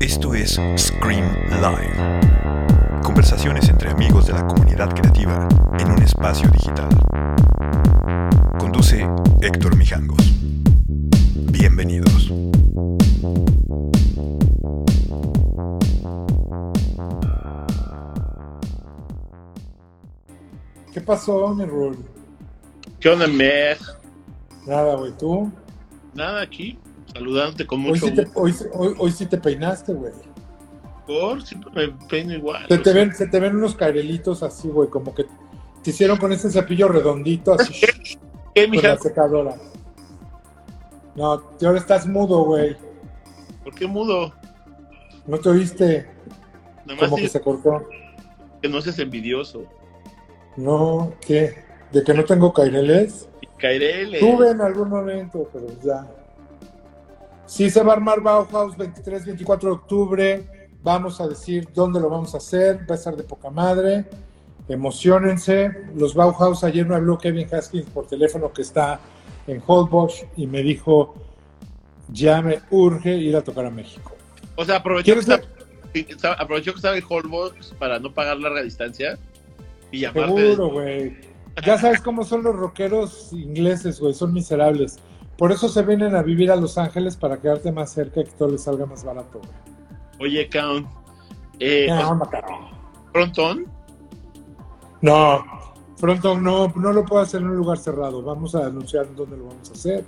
Esto es Scream Live. Conversaciones entre amigos de la comunidad creativa en un espacio digital. Conduce Héctor Mijangos. Bienvenidos. ¿Qué pasó, mi Rul? ¿Qué onda, Mer? Nada, güey, ¿tú? Nada aquí, saludándote con Hoy mucho sí, te, gusto. hoy, hoy- hoy sí te peinaste, güey. Por siempre me peino igual. Se te, sea. ven, se te ven unos cairelitos así, güey, como que te hicieron con ese cepillo redondito, así, ¿Qué, con la secadora. No, tú ahora estás mudo, güey. ¿Por qué mudo? No te oíste Nada más como que se cortó. que no seas envidioso. No, ¿qué? ¿De que no tengo caireles? Caerele. Tuve en algún momento, pero ya. Sí se va a armar Bauhaus 23, 24 de octubre. Vamos a decir dónde lo vamos a hacer. Va a estar de poca madre. Emocionense. Los Bauhaus, ayer me habló Kevin Haskins por teléfono que está en Holbox y me dijo, ya me urge ir a tocar a México. O sea, aprovechó que, ¿Quieres está- está- aprovechó que estaba en Holbox para no pagar larga distancia y. Seguro, güey. Ya sabes cómo son los rockeros ingleses, güey. Son miserables. Por eso se vienen a vivir a Los Ángeles para quedarte más cerca y que todo les salga más barato, güey. Oye, Count. Eh, Ya, o sea, anda, carajo. Frontón. No, pronto no, no lo puedo hacer en un lugar cerrado. Vamos a anunciar dónde lo vamos a hacer.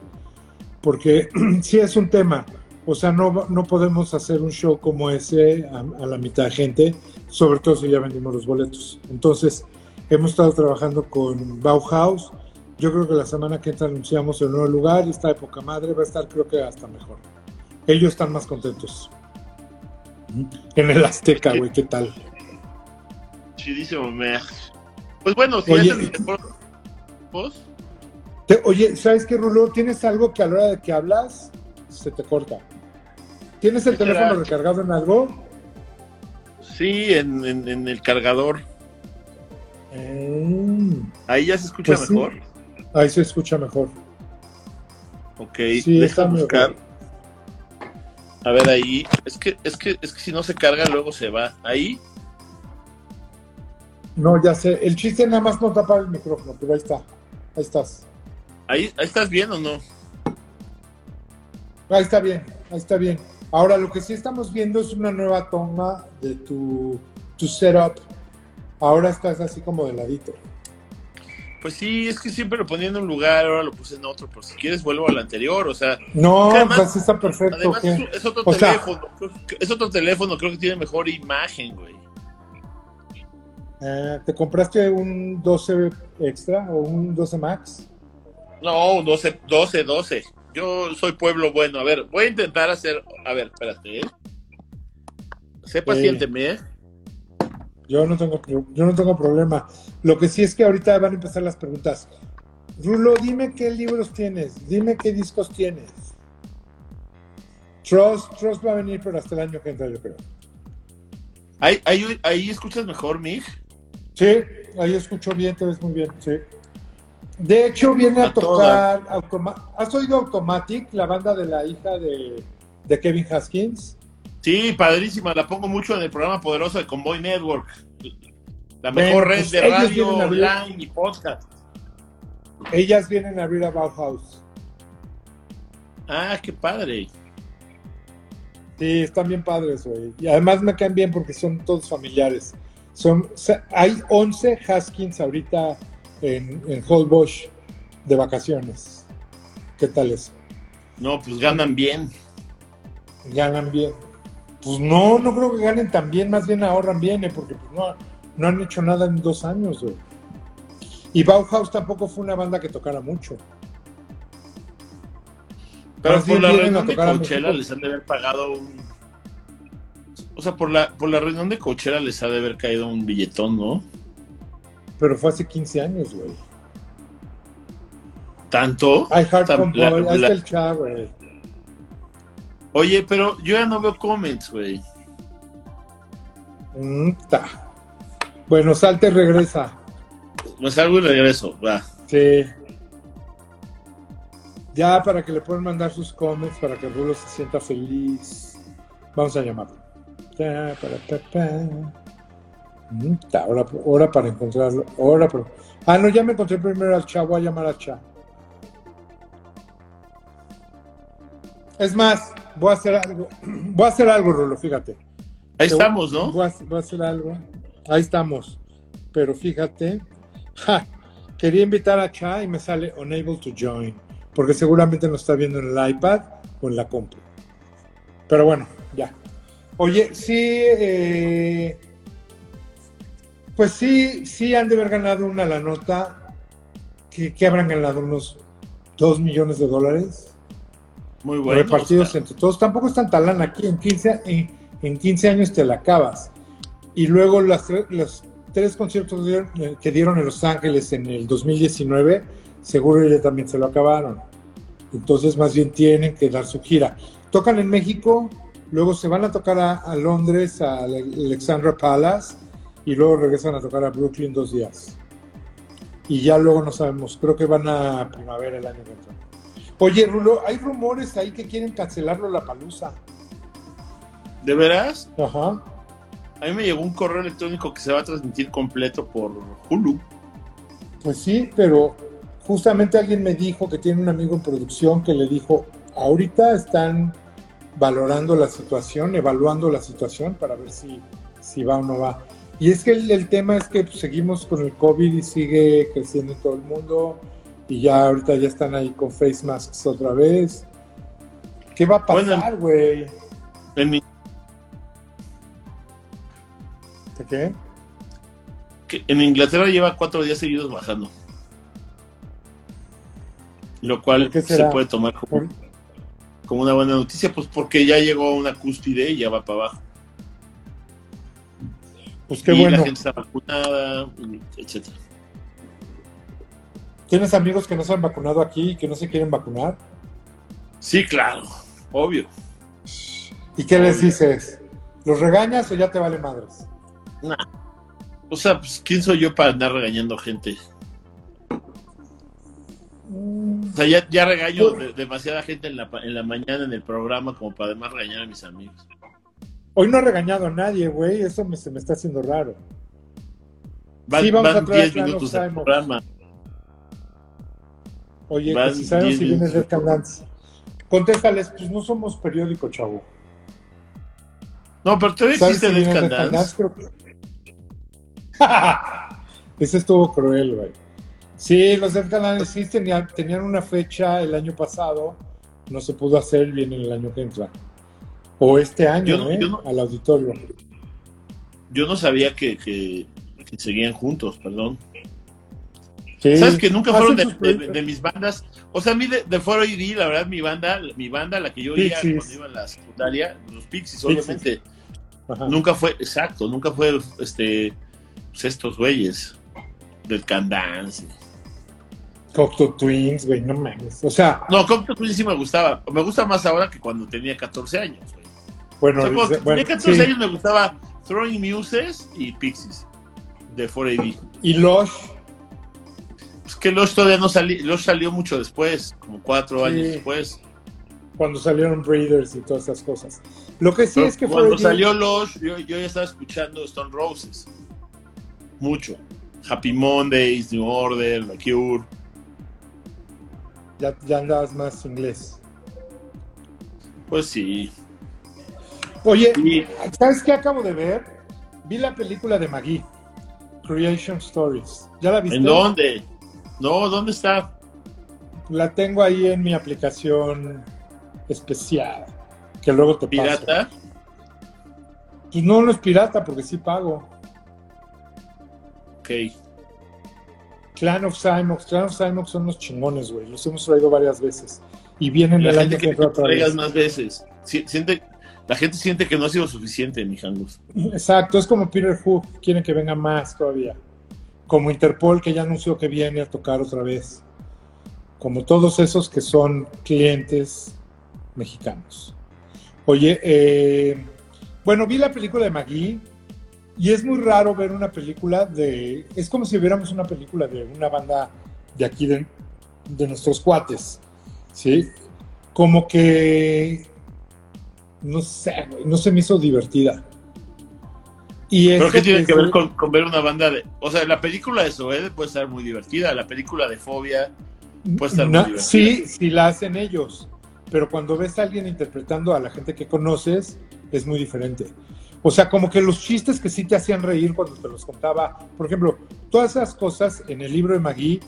Porque sí es un tema. O sea, no, no podemos hacer un show como ese a, a la mitad de gente, sobre todo si ya vendimos los boletos. Entonces, hemos estado trabajando con Bauhaus. Yo creo que la semana que entra anunciamos el nuevo lugar. Está de poca madre. Va a estar, creo que hasta mejor. Ellos están más contentos. En el Azteca, güey, ¿qué tal? Chidísimo, Mer. Pues bueno, si Oye, es el. ¿Vos? Te- oye, ¿sabes qué, Rulo? ¿Tienes algo que a la hora de que hablas se te corta? ¿Tienes el teléfono recargado en algo? Sí, en, en- en el cargador. Mm, Ahí ya se escucha Pues sí. mejor. ahí se escucha mejor. Ok, Sí, deja buscar. mejor. A ver ahí. Es que, es que, es que si no se carga, luego se va. Ahí. No, ya sé. El chiste nada más no tapar el micrófono, pero ahí está. Ahí estás. Ahí, ahí estás bien o no? Ahí está bien, ahí está bien. Ahora, lo que sí estamos viendo es una nueva toma de tu, tu setup. Ahora estás así como de ladito. Pues sí, es que siempre lo ponía en un lugar, ahora lo puse en otro. Por si quieres, vuelvo al anterior. O sea, No, Que además- pues está perfecto. además ¿qué? es, otro O sea- teléfono. creo que- es otro teléfono, creo que tiene mejor imagen, güey. Eh, ¿Te compraste un 12 extra o un 12 max? No, 12, 12, 12. Yo soy pueblo bueno. A ver, voy a intentar hacer. A ver, espérate, ¿eh? Sé paciénteme, ¿eh? Yo no tengo yo no tengo problema. Lo que sí es que ahorita van a empezar las preguntas. Rulo, dime qué libros tienes, dime qué discos tienes. Trust, Trust va a venir, pero hasta el año que entra, yo creo. Ahí, ahí, ahí escuchas mejor, Mig. Sí, ahí escucho bien, te ves muy bien, sí. De hecho, viene a, A tocar. Automa- ¿Has oído Automatic, la banda de la hija de, de Kevin Haskins? Sí, padrísima. La pongo mucho en el programa poderoso de Convoy Network. La mejor red pues de radio abrir- online y podcast. Ellas vienen a abrir a Bauhaus. Ah, qué padre. Sí, están bien padres, güey. Y además me caen bien porque son todos familiares. Son, hay 11 Haskins ahorita en, en Holbox de vacaciones. ¿Qué tal eso? No, pues ganan bien. Ganan bien. Pues no, no creo que ganen tan bien, más bien ahorran bien, eh, porque pues no, no han hecho nada en dos años, güey. Y Bauhaus tampoco fue una banda que tocara mucho. Pero por la reunión de Coachella les han de haber pagado un. O sea, por la, por la reunión de Coachella les ha de haber caído un billetón, ¿no? Pero fue hace 15 años, güey. ¿Tanto? Ay, Hard Pump la- la- el chat, güey. Oye, pero yo ya no veo comments, güey. Mm. Bueno, salte y regresa. Me salgo y regreso, va. Sí. Ya para que le puedan mandar sus comments, para que Rulo se sienta feliz. Vamos a llamarlo. Ta, para, pa, pa. Mm, ta, Ahora, ahora para encontrarlo. Ahora para- Ah, no, ya me encontré primero al Cha. Voy a llamar al Cha. Es más, voy a hacer algo. Voy a hacer algo, Rulo, fíjate. Ahí Te- estamos, ¿no? Voy a, voy a hacer algo. Ahí estamos. Pero fíjate, ja, quería invitar a Cha y me sale unable to join, porque seguramente nos está viendo en el iPad o en la compu. Pero bueno, ya. Oye, sí, eh, pues sí, sí han de haber ganado una la nota. que, que habrán ganado? ¿Unos 2 millones de dólares? Muy bueno. repartidos o sea, entre todos. Tampoco es tanta lana aquí. En 15, en, en 15 años te la acabas. Y luego las, los tres conciertos eh, que dieron en Los Ángeles en el 2019, seguro ya también se lo acabaron. Entonces, más bien tienen que dar su gira. Tocan en México, luego se van a tocar a, a Londres, a Alexandra Palace, y luego regresan a tocar a Brooklyn dos días. Y ya luego no sabemos, creo que van a primavera el año que entra. Oye, Rulo, hay rumores ahí que quieren cancelarlo la palusa. ¿De veras? Ajá. A mí me llegó un correo electrónico que se va a transmitir completo por Hulu. Pues sí, pero justamente alguien me dijo que tiene un amigo en producción que le dijo, ahorita están valorando la situación, evaluando la situación para ver si, si va o no va. Y es que el, el tema es que pues, seguimos con el COVID y sigue creciendo en todo el mundo y ya ahorita ya están ahí con face masks otra vez. ¿Qué va a pasar, güey? En, mi- ¿De qué? que en Inglaterra lleva cuatro días seguidos bajando. Lo cual ¿Por qué se puede tomar como, como una buena noticia, pues porque ya llegó a una cúspide y ya va para abajo. Pues qué y bueno. la gente está vacunada, etcétera. ¿Tienes amigos que no se han vacunado aquí y que no se quieren vacunar? Sí, claro, obvio. ¿Y qué les dices? ¿Los regañas o ya te vale madres? O sea, pues, ¿quién soy yo para andar regañando gente? O sea, ya, ya regaño de- demasiada gente en la, en la mañana en el programa como para además regañar a mis amigos. Hoy no he regañado a nadie, güey. Eso me, se me está haciendo raro. Van, Sí, vamos van a traer 10 a Clan minutos Simon. programa. Oye, que si sabemos 10 si vienes del Candance. Contéstales, pues no somos periódico, chavo. No, pero ¿Sabes existe si Dead Can Can Dance. Ese estuvo cruel, güey. Sí, los del canal existen, tenían, tenían una fecha el año pasado, no se pudo hacer, viene el año que entra. O este año, no- ¿eh? no- Al auditorio. Yo no sabía que, que- que seguían juntos, perdón. Sí. ¿Sabes que nunca fueron de, mis bandas? O sea, a mí de, de Foro ID, la verdad, mi banda, mi banda, la que yo oía cuando iba a la secundaria, los Pixies, obviamente, nunca fue, exacto, nunca fue este pues estos güeyes del Can Dance. Cocteau Twins, güey, no mames. O sea, No, Cocteau Twins sí me gustaba. Me gusta más ahora que cuando tenía 14 años. güey. bueno, O sea, cuando bueno, tenía 14 sí. años me gustaba Throwing Muses y Pixies de 4AD. y Lush, Es que Lush todavía no salió, Lush salió mucho después, como cuatro Sí. años después. cuando salieron Breeders y todas esas cosas. Lo que sí Pero es que cuando fue salió Lush, yo, yo ya estaba escuchando Stone Roses. Mucho. Happy Mondays, New Order, The Cure. ya, ya andabas más inglés. Pues sí. Oye, ¿sabes qué acabo de ver? Vi la película de Maggie, Creation Stories. ¿Ya la viste? ¿en dónde? No, ¿dónde está? La tengo ahí en mi aplicación especial, que luego te paso. ¿Pirata? Pues no, no es pirata, porque sí pago. Ok. Clan of Cymox, Clan of Cymox son los chingones, güey. Los hemos traído varias veces. Y vienen La el gente año que otra traigas vez. más veces. Si- Siente, la gente siente que no ha sido suficiente, mi. Exacto, es como Peter Hook, quieren que venga más todavía. Como Interpol, que ya anunció que viene a tocar otra vez. Como todos esos que son clientes mexicanos. Oye, eh, bueno, vi la película de Maggie y es muy raro ver una película de... Es como si viéramos una película de una banda de aquí, de, de nuestros cuates. ¿sí? Como que, no sé, no se me hizo divertida. Y ¿Pero qué tiene que ver con, con ver una banda de.? O sea, la película de Zoed puede estar muy divertida, la película de Fobia. puede estar muy divertida. sí, sí la hacen ellos, pero cuando ves a alguien interpretando a la gente que conoces, es muy diferente. O sea, como que los chistes que sí te hacían reír cuando te los contaba, por ejemplo, todas esas cosas en el libro de Magui,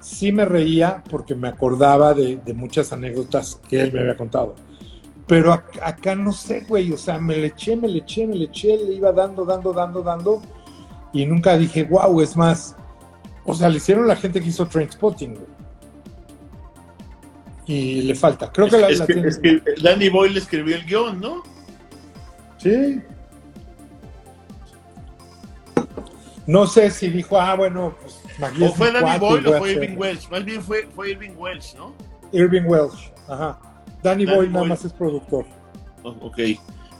sí me reía porque me acordaba de, de muchas anécdotas que él me había contado. Pero ac- acá no sé, güey, o sea, me le eché, me le eché, me le eché, le iba dando, dando, dando, dando, y nunca dije, wow, es más. O sea, le hicieron la gente que hizo Trainspotting, güey. Y le falta. Creo que la, es, la que, tiene- es que Danny Boyle escribió el guion, ¿no? Sí. No sé si dijo, ah, bueno, pues O fue Danny Boyle o fue Irving Welsh. Más bien fue, fue Irving Welsh, ¿no? Irving Welsh, ajá. Danny, Danny Boyle nada más es productor. Oh, ok.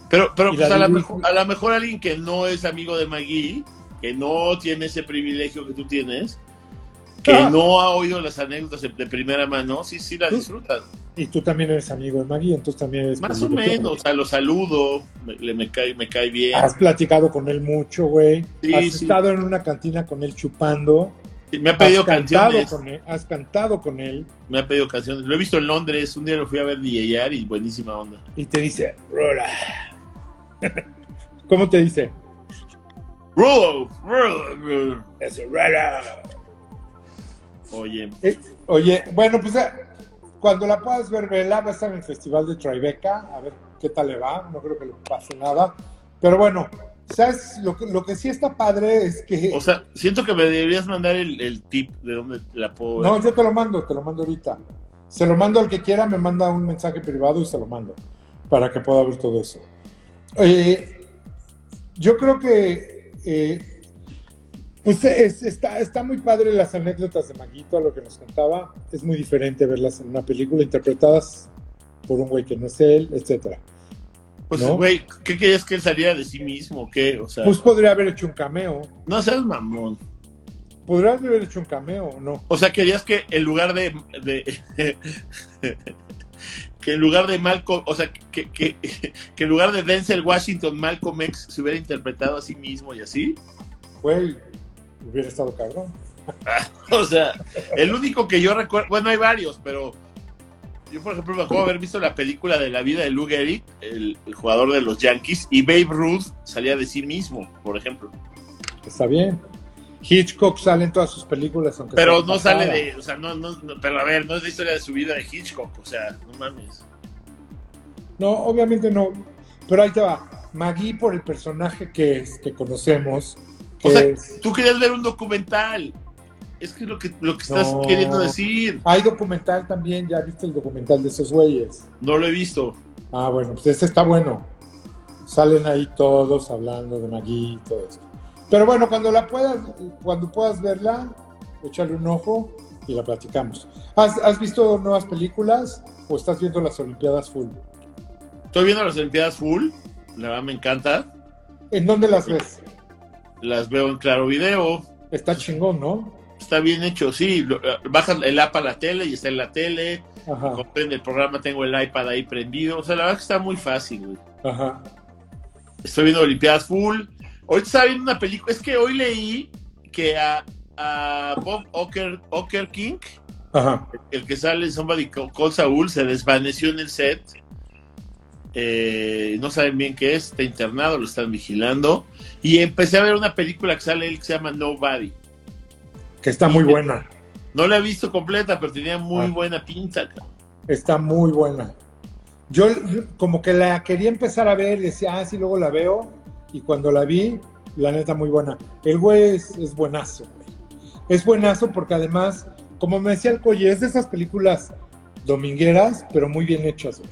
Pero, pero pues, a, lo mejor, a lo mejor alguien que no es amigo de Maggie, que no tiene ese privilegio que tú tienes, que Ah. no ha oído las anécdotas de, de primera mano, sí, sí las disfrutan. Y tú también eres amigo de Magui, entonces también eres Más o menos, o sea, lo saludo, me, le- me cae, me cae bien. Has platicado con él mucho, güey. Sí, has sí. estado en una cantina con él chupando. Me ha pedido has cantado canciones, con él. Has cantado con él me ha pedido canciones. Lo he visto en Londres, un día lo fui a ver DJR y buenísima onda. y te dice, Rola. ¿Cómo te dice? Rulo, Rulo. Eso, Rola. Oye, Eh, oye, bueno, pues eh, cuando la puedas ver, vela, va a estar en el Festival de Tribeca, a ver qué tal le va, no creo que le pase nada. Pero bueno, ¿sabes? Lo que, lo que sí está padre es que... o sea, siento que me deberías mandar el, el tip de dónde la puedo ver. no, yo te lo mando, te lo mando ahorita. Se lo mando al que quiera, me manda un mensaje privado y se lo mando, para que pueda ver todo eso. Eh, yo creo que... eh, pues es- está, está muy padre las anécdotas de Maguito, a lo que nos contaba. Es muy diferente verlas en una película interpretadas por un güey que no es él, etcétera. Pues, ¿no? güey, ¿qué querías que él saliera de sí mismo? ¿Qué? O sea, Pues podría haber hecho un cameo. no seas mamón. Podría haber hecho un cameo, ¿o no? O sea, querías que en lugar de. de- que en lugar de Malcolm. O sea, que, que, que en lugar de Denzel Washington, Malcolm X se hubiera interpretado a sí mismo y así. Güey, hubiera estado cabrón. O sea, el único que yo recuerdo. Bueno, hay varios, pero. Yo, por ejemplo, me acuerdo haber visto la película de la vida de Lou Gehrig, el, el jugador de los Yankees, y Babe Ruth salía de sí mismo, por ejemplo. Está bien. Hitchcock sale en todas sus películas, aunque Pero no sale de, o sea, no, no, no, pero a ver, no es la historia de su vida de Hitchcock, o sea, no mames. No, obviamente no. Pero ahí te va. Maggie por el personaje que es, que conocemos. Que O sea, es- tú querías ver un documental. Es que es lo que, lo que estás No. queriendo decir. Hay documental también, ya viste el documental de esos güeyes. No lo he visto. Ah, bueno, pues ese está bueno. Salen ahí todos hablando de Maggie y todo eso. Pero bueno, cuando la puedas, cuando puedas verla, échale un ojo y la platicamos. ¿Has, has visto nuevas películas o estás viendo las Olimpiadas full? Estoy viendo las Olimpiadas full. La verdad me encanta. ¿En dónde las ves? Las veo en claro video. Está chingón, ¿no? Está bien hecho, sí. Lo- Bajas el app a la tele y está en la tele. Ajá, Comprende el programa, tengo el iPad ahí prendido. O sea, la verdad que está muy fácil, güey. ajá. Estoy viendo Olimpiadas full. Hoy estaba viendo una película. Es que hoy leí que a, a Bob Ocker, Ocker King, Ajá. el que sale en Somebody Call Call Saul, se desvaneció en el set. Eh, no saben bien qué es, está internado, lo están vigilando. Y empecé a ver una película que sale él que se llama Nobody. Que está muy buena. No la he visto completa, pero tenía muy Ah. buena pinta. Está muy buena. Yo como que la quería empezar a ver y decía, ah, sí, luego la veo. Y cuando la vi, la neta muy buena. El güey es, es buenazo, güey. Es buenazo porque además, como me decía el Coye, es de esas películas domingueras, pero muy bien hechas, güey.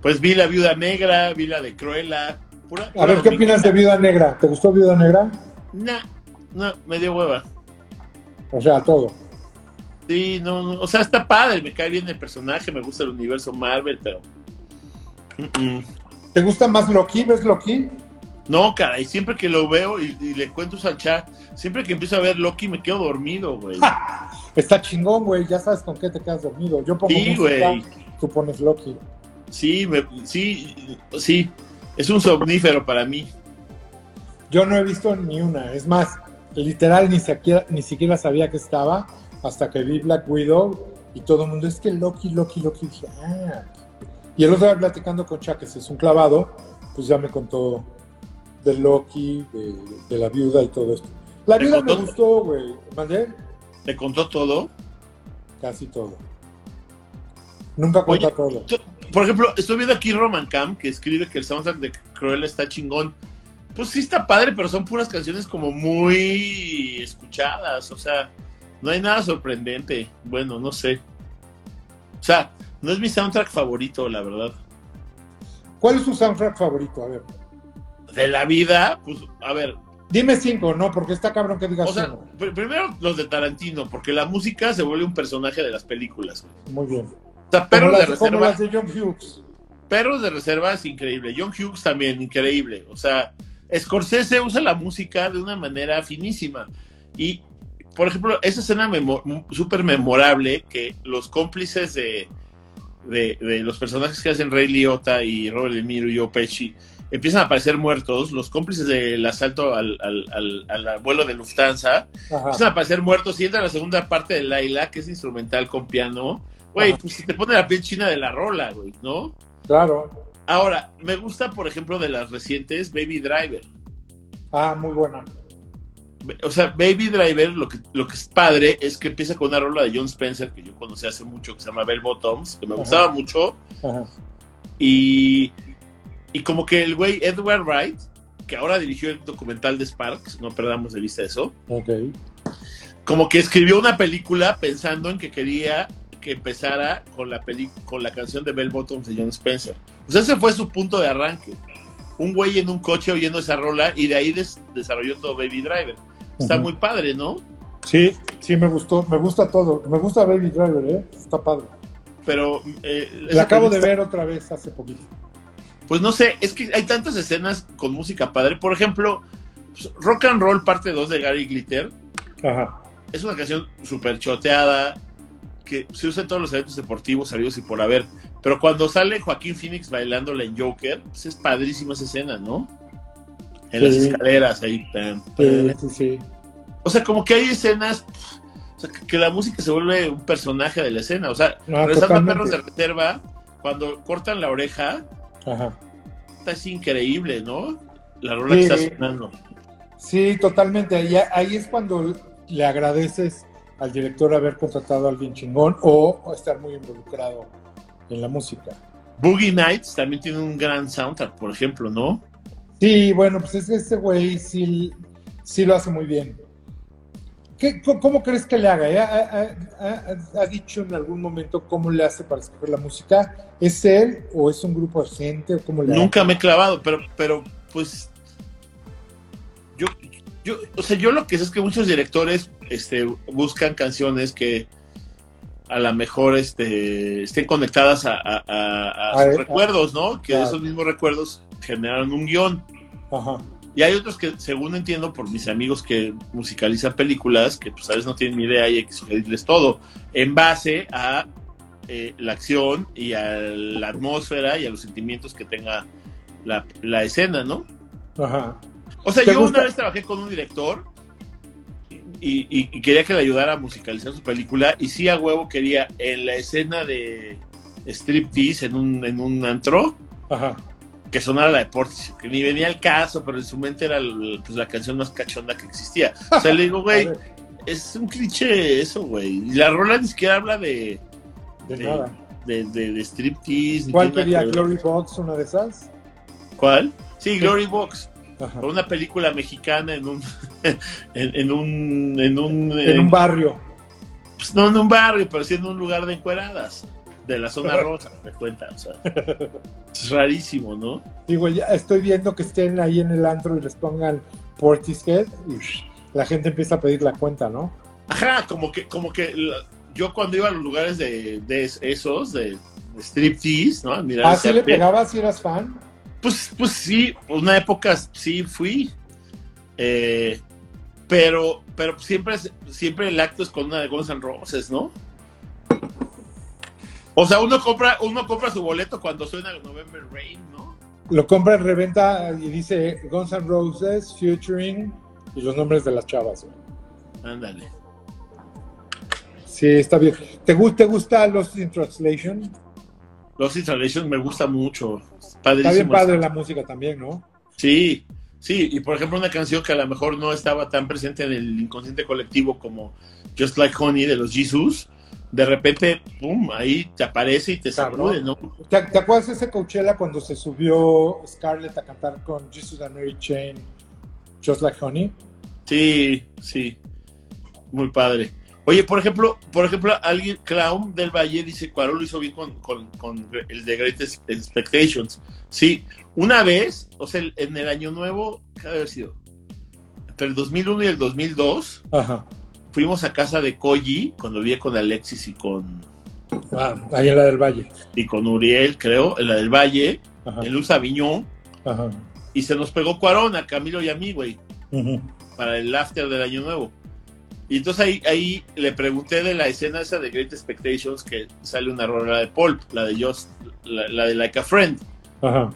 Pues vi la viuda negra, vi la de Cruella. pura- A ver, ¿qué opinas de. Viuda Negra? ¿Te gustó Viuda Negra? Nah, no, me dio hueva. O sea, todo. Sí, no, no, o sea, está padre, me cae bien el personaje, me gusta el universo Marvel, pero. Mm, mm. ¿Te gusta más Loki? ¿Ves Loki? No, caray, siempre que lo veo y, y le cuento al chat, siempre que empiezo a ver Loki me quedo dormido, güey. Está chingón, güey. Ya sabes con qué te quedas dormido. Yo pongo Sí, música, güey. tú pones Loki. Sí, me- sí, sí. Es un somnífero para mí. Yo no he visto ni una. Es más, literal ni siquiera, ni siquiera sabía que estaba hasta que vi Black Widow y todo el mundo es que Loki, Loki, Loki. Dije, ah. Y el otro día platicando con Chuck, que es un clavado, pues ya me contó de Loki, de, de la viuda y todo esto. La ¿Te viuda me gustó, güey. ¿Mandé? ¿Te contó todo? Casi todo. Nunca cuenta Oye, todo. Tú- Por ejemplo, estoy viendo aquí Roman Camp que escribe que el soundtrack de Cruella está chingón. Pues sí está padre, pero son puras canciones como muy escuchadas. O sea, no hay nada sorprendente. Bueno, no sé. O sea, no es mi soundtrack favorito, la verdad. ¿Cuál es tu soundtrack favorito? A ver. De la vida, pues, a ver. Dime cinco, no, porque está cabrón que digas O sea, primero los de Tarantino, porque la música se vuelve un personaje de las películas. Muy bien. O sea, Perros de las, como Reserva. las de John Hughes. Perros de Reserva es increíble. John Hughes también, increíble. O sea, Scorsese usa la música de una manera finísima. Y, por ejemplo, esa escena memo- súper memorable que los cómplices de, de, de los personajes que hacen Ray Liotta y Robert De Niro y Joe Pesci empiezan a aparecer muertos. Los cómplices del asalto al, al, al, al vuelo de Lufthansa Ajá. empiezan a aparecer muertos y entra la segunda parte de Laila, que es instrumental con piano. Güey, pues se te pone la piel china de la rola, güey, ¿no? Claro. Ahora, me gusta, por ejemplo, de las recientes Baby Driver. Ah, muy buena. O sea, Baby Driver, lo que, lo que es padre es que empieza con una rola de John Spencer, que yo conocí hace mucho, que se llama Bell Bottoms, que me Ajá. gustaba mucho. Ajá. Y, y como que el güey Edward Wright, que ahora dirigió el documental de Sparks, no perdamos de vista eso, Ok. como que escribió una película pensando en que quería que empezara con la, peli con la canción de Bell Bottoms de John Spencer. O sea, ese fue su punto de arranque. Un güey en un coche oyendo esa rola y de ahí des- desarrolló todo Baby Driver. Está muy padre, ¿no? Sí, sí, me gustó. Me gusta todo. Me gusta Baby Driver, ¿eh? Está padre. Pero... eh, La acabo de ver otra vez hace poquito. Pues no sé, es que hay tantas escenas con música padre. Por ejemplo, pues, Rock and Roll parte 2 de Gary Glitter. Ajá. Es una canción súper choteada que se usa en todos los eventos deportivos sabidos y por haber. Pero cuando sale Joaquín Phoenix bailándola en Joker, pues es padrísima esa escena, ¿no? En las escaleras ahí. pam, pam. Sí, sí. O sea, como que hay escenas pff, o sea, que, que la música se vuelve un personaje de la escena. O sea, No, regresando a. Perros de Reserva, cuando cortan la oreja, Ajá. está es increíble, ¿no? La rola que está sonando. Sí, totalmente. Ahí, ahí es cuando le agradeces al director haber contratado a alguien chingón o, estar muy involucrado en la música. Boogie Nights también tiene un gran soundtrack, por ejemplo, ¿no? Sí, bueno, pues es que este güey sí, sí lo hace muy bien. ¿Qué, cómo, crees que le haga? eh? ¿Ha, ha- ha- dicho en algún momento cómo le hace para escoger la música? ¿Es él o es un grupo de gente? ¿O cómo le hace? Nunca me he clavado, pero, pero pues yo, yo, o sea, yo lo que sé es que muchos directores este, buscan canciones que a lo mejor este, estén conectadas a, a- a- a A- sus recuerdos, ¿no? Que claro. esos mismos recuerdos generaron un guion. Ajá. Y hay otros que, según entiendo por mis amigos que musicalizan películas, que pues a veces no tienen ni idea y hay que sugerirles todo, en base a eh, la acción y a la atmósfera y a los sentimientos que tenga la, la escena, ¿no? Ajá. O sea, ¿Te yo gusta? una vez trabajé con un director y, y- y quería que le ayudara a musicalizar su película y sí a huevo quería en la escena de striptease en un, en un antro Ajá. que sonara la de Portis, que ni venía al caso, pero en su mente era el- pues, la canción más cachonda que existía. O sea, le digo, güey, es un cliché eso, güey. Y la rola ni siquiera habla de, de de- nada. de, de, de striptease. ¿Cuál ver. ¿Glory Box? ¿Una de esas? ¿Cuál? Sí, Glory Box. Ajá. Una película mexicana en un. en, en un. En un, En eh, un barrio. pues, no en un barrio, pero sí en un lugar de encueradas. De la zona rosa, me cuenta. O sea, es rarísimo, ¿no? Digo, ya estoy viendo que estén ahí en el antro y les pongan Portishead y la gente empieza a pedir la cuenta, ¿no? Ajá, como que, como que yo cuando iba a los lugares de, de esos, de, striptease, ¿no? Mira, ¿Ah, sí le pegabas si eras fan? Pues, pues sí, una época sí fui. Eh, pero, pero siempre, siempre el acto es con una de Guns N' Roses, ¿no? O sea, uno compra, uno compra su boleto cuando suena el November Rain, ¿no? Lo compra en reventa y dice Guns N' Roses, featuring y los nombres de las chavas. güey. Ándale. Sí, está bien. ¿Te, gu- te gusta Lost in Translation? Los Installations me gusta mucho. Está Padrísimo. bien padre la música también, ¿no? Sí, sí, y por ejemplo una canción que a lo mejor no estaba tan presente en el inconsciente colectivo como Just Like Honey de los Jesus, de repente, pum, ahí te aparece y te sacude, ¿no? ¿Te, te acuerdas de ese Coachella cuando se subió Scarlett a cantar con Jesus and Mary Chain, Just Like Honey? Sí, sí, muy padre. Oye, por ejemplo, por ejemplo, alguien, Clown del Valle dice, Cuarón lo hizo bien con, con, con el de Great Expectations. Sí, una vez, o sea, en el año nuevo, ¿qué haber sido? Entre el 2001 y el 2002, Ajá. fuimos a casa de Koji, cuando vivía con Alexis y con, Ah, ahí en la del Valle. y con Uriel, creo, en la del Valle, Ajá. en Luz Aviñón, Ajá. y se nos pegó Cuarón a Camilo y a mí, güey, para el after del año nuevo. Y entonces ahí, ahí le pregunté de la escena esa de Great Expectations que sale una rola de Pulp, la de Just, la, la de Like a Friend. Ajá.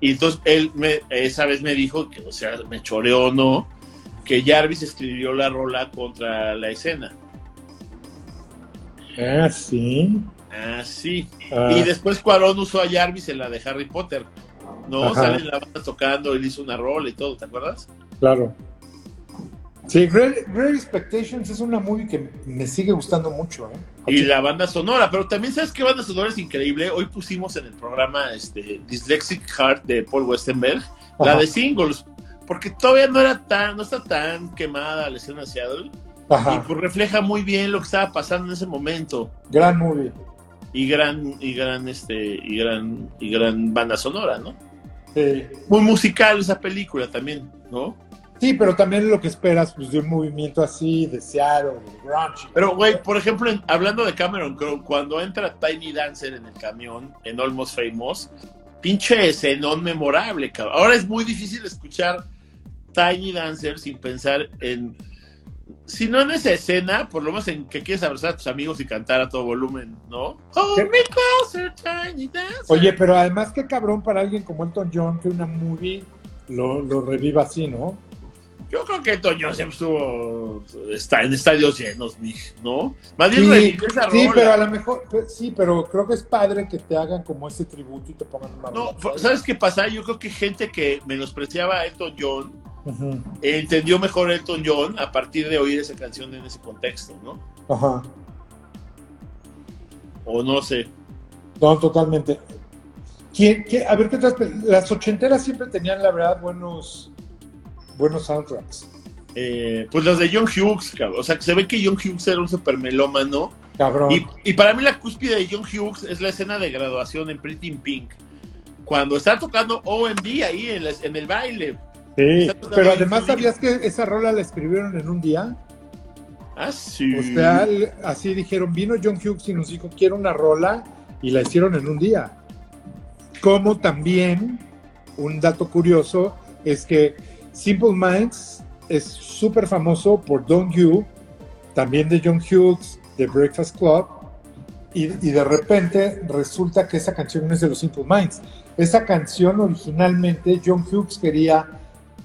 Y entonces él me, esa vez me dijo que, o sea, me choreó o no, que Jarvis escribió la rola contra la escena. Ah, sí. Ah, sí. Ah, Y después Cuarón usó a Jarvis en la de Harry Potter. ¿No? Ajá. Sale en la banda tocando, él hizo una rola y todo, ¿te acuerdas? claro. Sí, Great, Great Expectations es una movie que me sigue gustando mucho. ¿eh? Y la banda sonora, pero también sabes qué banda sonora es increíble. Hoy pusimos en el programa este, Dyslexic Heart de Paul Westenberg, la de singles, porque todavía no era tan, no está tan quemada la escena de Seattle, y Ajá. pues refleja muy bien lo que estaba pasando en ese momento. Gran movie. Y gran, y gran, este, y gran, y gran banda sonora, ¿no? Sí. Muy musical esa película también, ¿no? Sí, pero también lo que esperas pues, de un movimiento así, de Seattle, de grunge. Pero, güey, por ejemplo, en- hablando de Cameron Crowe, cuando entra Tiny Dancer en el camión, en Almost Famous, pinche escenón memorable, cabrón. Ahora es muy difícil escuchar Tiny Dancer sin pensar en. Si no en esa escena, por lo menos en que quieres abrazar a tus amigos y cantar a todo volumen, ¿no? Hold ¿Qué? me closer, Tiny Dancer. Oye, pero además qué cabrón para alguien como Elton John que una movie lo, lo reviva así, ¿no? Yo creo que Toño siempre estuvo. Está en estadios llenos, ¿no? Más bien Sí, sí, pero a lo mejor, pues, sí, pero creo que es padre que te hagan como ese tributo y te pongan una No, rola. ¿sabes qué pasa? Yo creo que gente que menospreciaba a Elton John entendió mejor Elton John a partir de oír esa canción en ese contexto, ¿no? Ajá. O no sé. No, totalmente. ¿Quién, qué- a ver qué otras Las ochenteras siempre tenían, la verdad, buenos, buenos soundtracks. Eh, pues los de John Hughes, cabrón. O sea, que se ve que John Hughes era un super melómano. Cabrón. Y, y para mí la cúspide de John Hughes es la escena de graduación en Pretty in Pink. Cuando está tocando OMD ahí en, la- en el baile. Sí, pero además sabías que esa rola la escribieron en un día. Ah, sí. O sea, así dijeron, vino John Hughes y nos dijo, quiero una rola, y la hicieron en un día. Como también, un dato curioso, es que Simple Minds es súper famoso por Don't You, también de John Hughes, de Breakfast Club, y, y de repente resulta que esa canción no es de los Simple Minds. Esa canción originalmente John Hughes quería,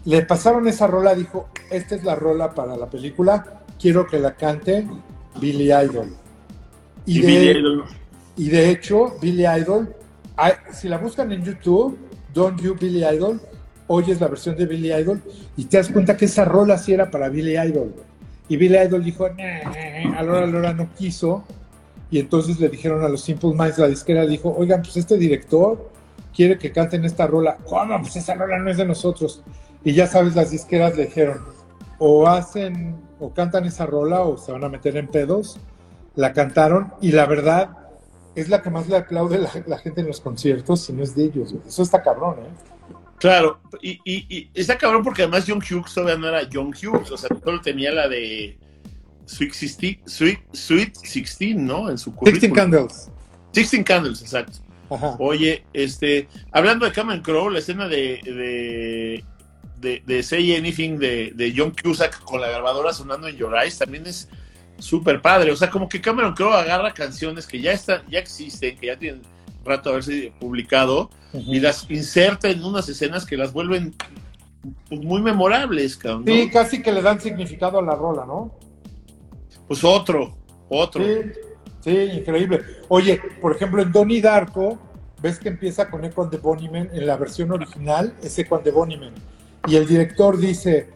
le pasaron esa rola, dijo, esta es la rola para la película, quiero que la cante Billy Idol. Y, Y de, Billy Idol. y de hecho, Billy Idol, si la buscan en YouTube, Don't You Billy Idol, oyes la versión de Billy Idol y te das cuenta que esa rola sí era para Billy Idol. Y Billy Idol dijo, "Nah", a Laura Lora no quiso. Y entonces le dijeron a los Simple Minds, la disquera dijo, oigan, pues este director quiere que canten esta rola. ¿Cómo? Pues esa rola no es de nosotros. Y ya sabes, las disqueras le dijeron, o hacen, o cantan esa rola, o se van a meter en pedos. La cantaron y la verdad es la que más le aplaude la, la gente en los conciertos, si no es de ellos. Eso está cabrón, ¿eh? Claro, y, y, y está cabrón porque además John Hughes todavía no era John Hughes, o sea, solo tenía la de Sweet 16, Sweet, Sweet 16 ¿no? En su Sixteen currículum. Candles. 16 Candles, exacto. Ajá. Oye, este, hablando de Cameron Crowe, la escena de, de, de, de Say Anything de, de John Cusack con la grabadora sonando en Your Eyes también es súper padre. O sea, como que Cameron Crowe agarra canciones que ya están, ya existen, que ya tienen rato haberse publicado, y las inserta en unas escenas que las vuelven pues, muy memorables, cabrón. ¿no? Sí, casi que le dan significado a la rola, ¿no? Pues otro, otro. Sí, sí, increíble. Oye, por ejemplo, en Donnie Darko, ves que empieza con Echo and the Bunnymen, en la versión original es Echo and the Bunnymen. Y el director dice,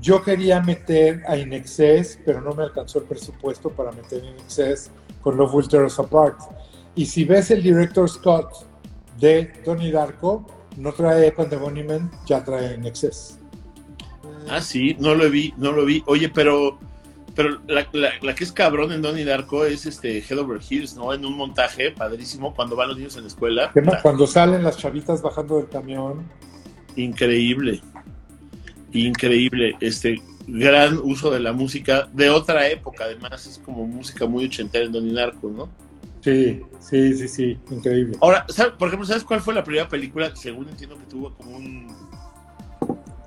yo quería meter a In Excess, pero no me alcanzó el presupuesto para meter In Excess con Love Will Tear Us Apart. Y si ves el director Scott de Donnie Darko, no trae and the Bunnymen, ya trae In Excess. Ah, sí, no lo vi, no lo vi. Oye, pero, pero la, la- la que es cabrón en Donnie Darko es este Head Over Heels, ¿no? En un montaje padrísimo cuando van los niños en la escuela. No- Cuando salen las chavitas bajando del camión, Increíble. Increíble. Este gran uso de la música de otra época, además, es como música muy ochentera en Donnie Darko, ¿no? Sí, sí, sí, sí, increíble. Ahora, ¿sabes- por ejemplo, ¿sabes cuál fue la primera película que según entiendo que tuvo como un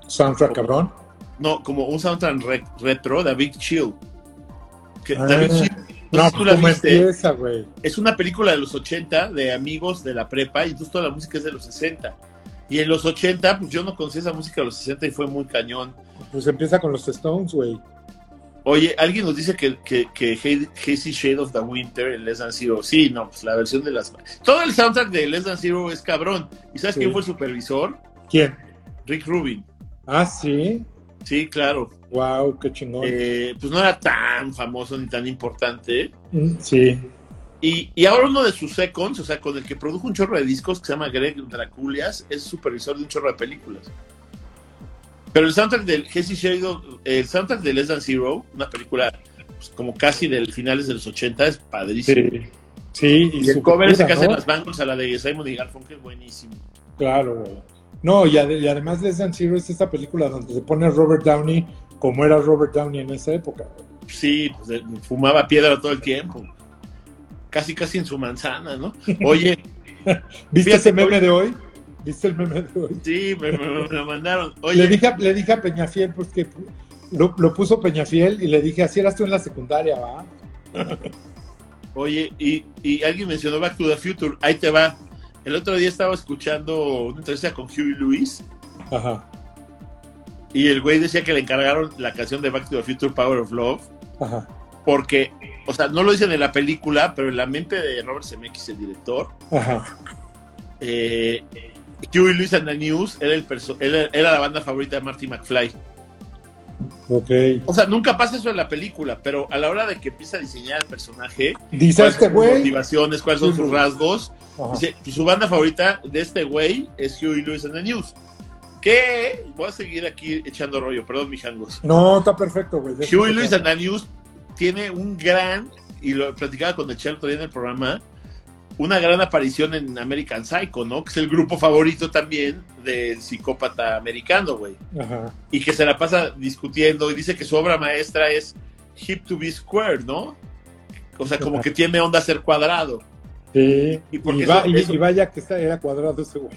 Soundtrack cabrón. no, como un soundtrack re- retro, David Chill? Que Ah, David Chill, no, No, tú la ¿cómo viste. empieza? Es una película de los 80 de amigos de la prepa y entonces toda la música es de los 60. Y en los 80, pues yo no conocía esa música de los 60 y fue muy cañón. Pues empieza con los Stones, güey. Oye, alguien nos dice que, que, que Hazy Shade of the Winter en Less Than Zero. Sí, no, pues la versión de las. Todo el soundtrack de Less Than Zero es cabrón. ¿Y sabes Sí. quién fue el supervisor? ¿Quién? Rick Rubin. Ah, sí. Sí, claro. Wow, qué chingón. Eh, pues no era tan famoso ni tan importante. Mm, Sí. Y, y ahora uno de sus seconds, o sea, con el que produjo un chorro de discos que se llama Greg Draculias, es supervisor de un chorro de películas. Pero el soundtrack del Shade, of- el soundtrack de Less Than Zero, una película pues, como casi del finales de los 80, es padrísimo. Sí. Sí, Y el su cover ese que hacen ¿no? las Bangles a la de Simon y Garfunkel es buenísimo. Claro. No, y, ade- y además de San Zero es esta película donde se pone Robert Downey como era Robert Downey en esa época. Sí, pues fumaba piedra todo el tiempo. Casi, casi en su manzana, ¿no? Oye, ¿Viste ese meme hoy- de hoy? ¿Viste el meme de hoy? sí, me, me- me lo mandaron. Le dije, le dije a Peñafiel, pues que lo, lo puso Peñafiel y le dije, así eras tú en la secundaria, ¿va? Oye, y, y alguien mencionó Back to the Future, ahí te va. El otro día estaba escuchando una entrevista con Huey Lewis Ajá, y el güey decía que le encargaron la canción de Back to the Future Power of Love ajá, porque, o sea, no lo dicen en la película, pero en la mente de Robert Zemeckis, el director, ajá. eh, Huey Lewis and the News era, el era, era la banda favorita de Marty McFly. Ok. O sea, nunca pasa eso en la película, pero a la hora de que empieza a diseñar el personaje, Dice cuáles este son sus motivaciones, cuáles son sus rasgos, Ajá. Dice, pues, su banda favorita de este güey es Huey Lewis and the News. Que voy a seguir aquí echando rollo, perdón, mijangos. No, está perfecto, güey. Huey trata. and the News tiene un gran, y lo platicaba con el todavía en el programa, una gran aparición en American Psycho, ¿no? Que es el grupo favorito también del psicópata americano, güey. Ajá. Y que se la pasa discutiendo y dice que su obra maestra es Hip to be Square, ¿no? O sea, como Ajá. que tiene onda ser cuadrado. Sí. Y va- eso- y- eso- y vaya que está- era cuadrado ese güey.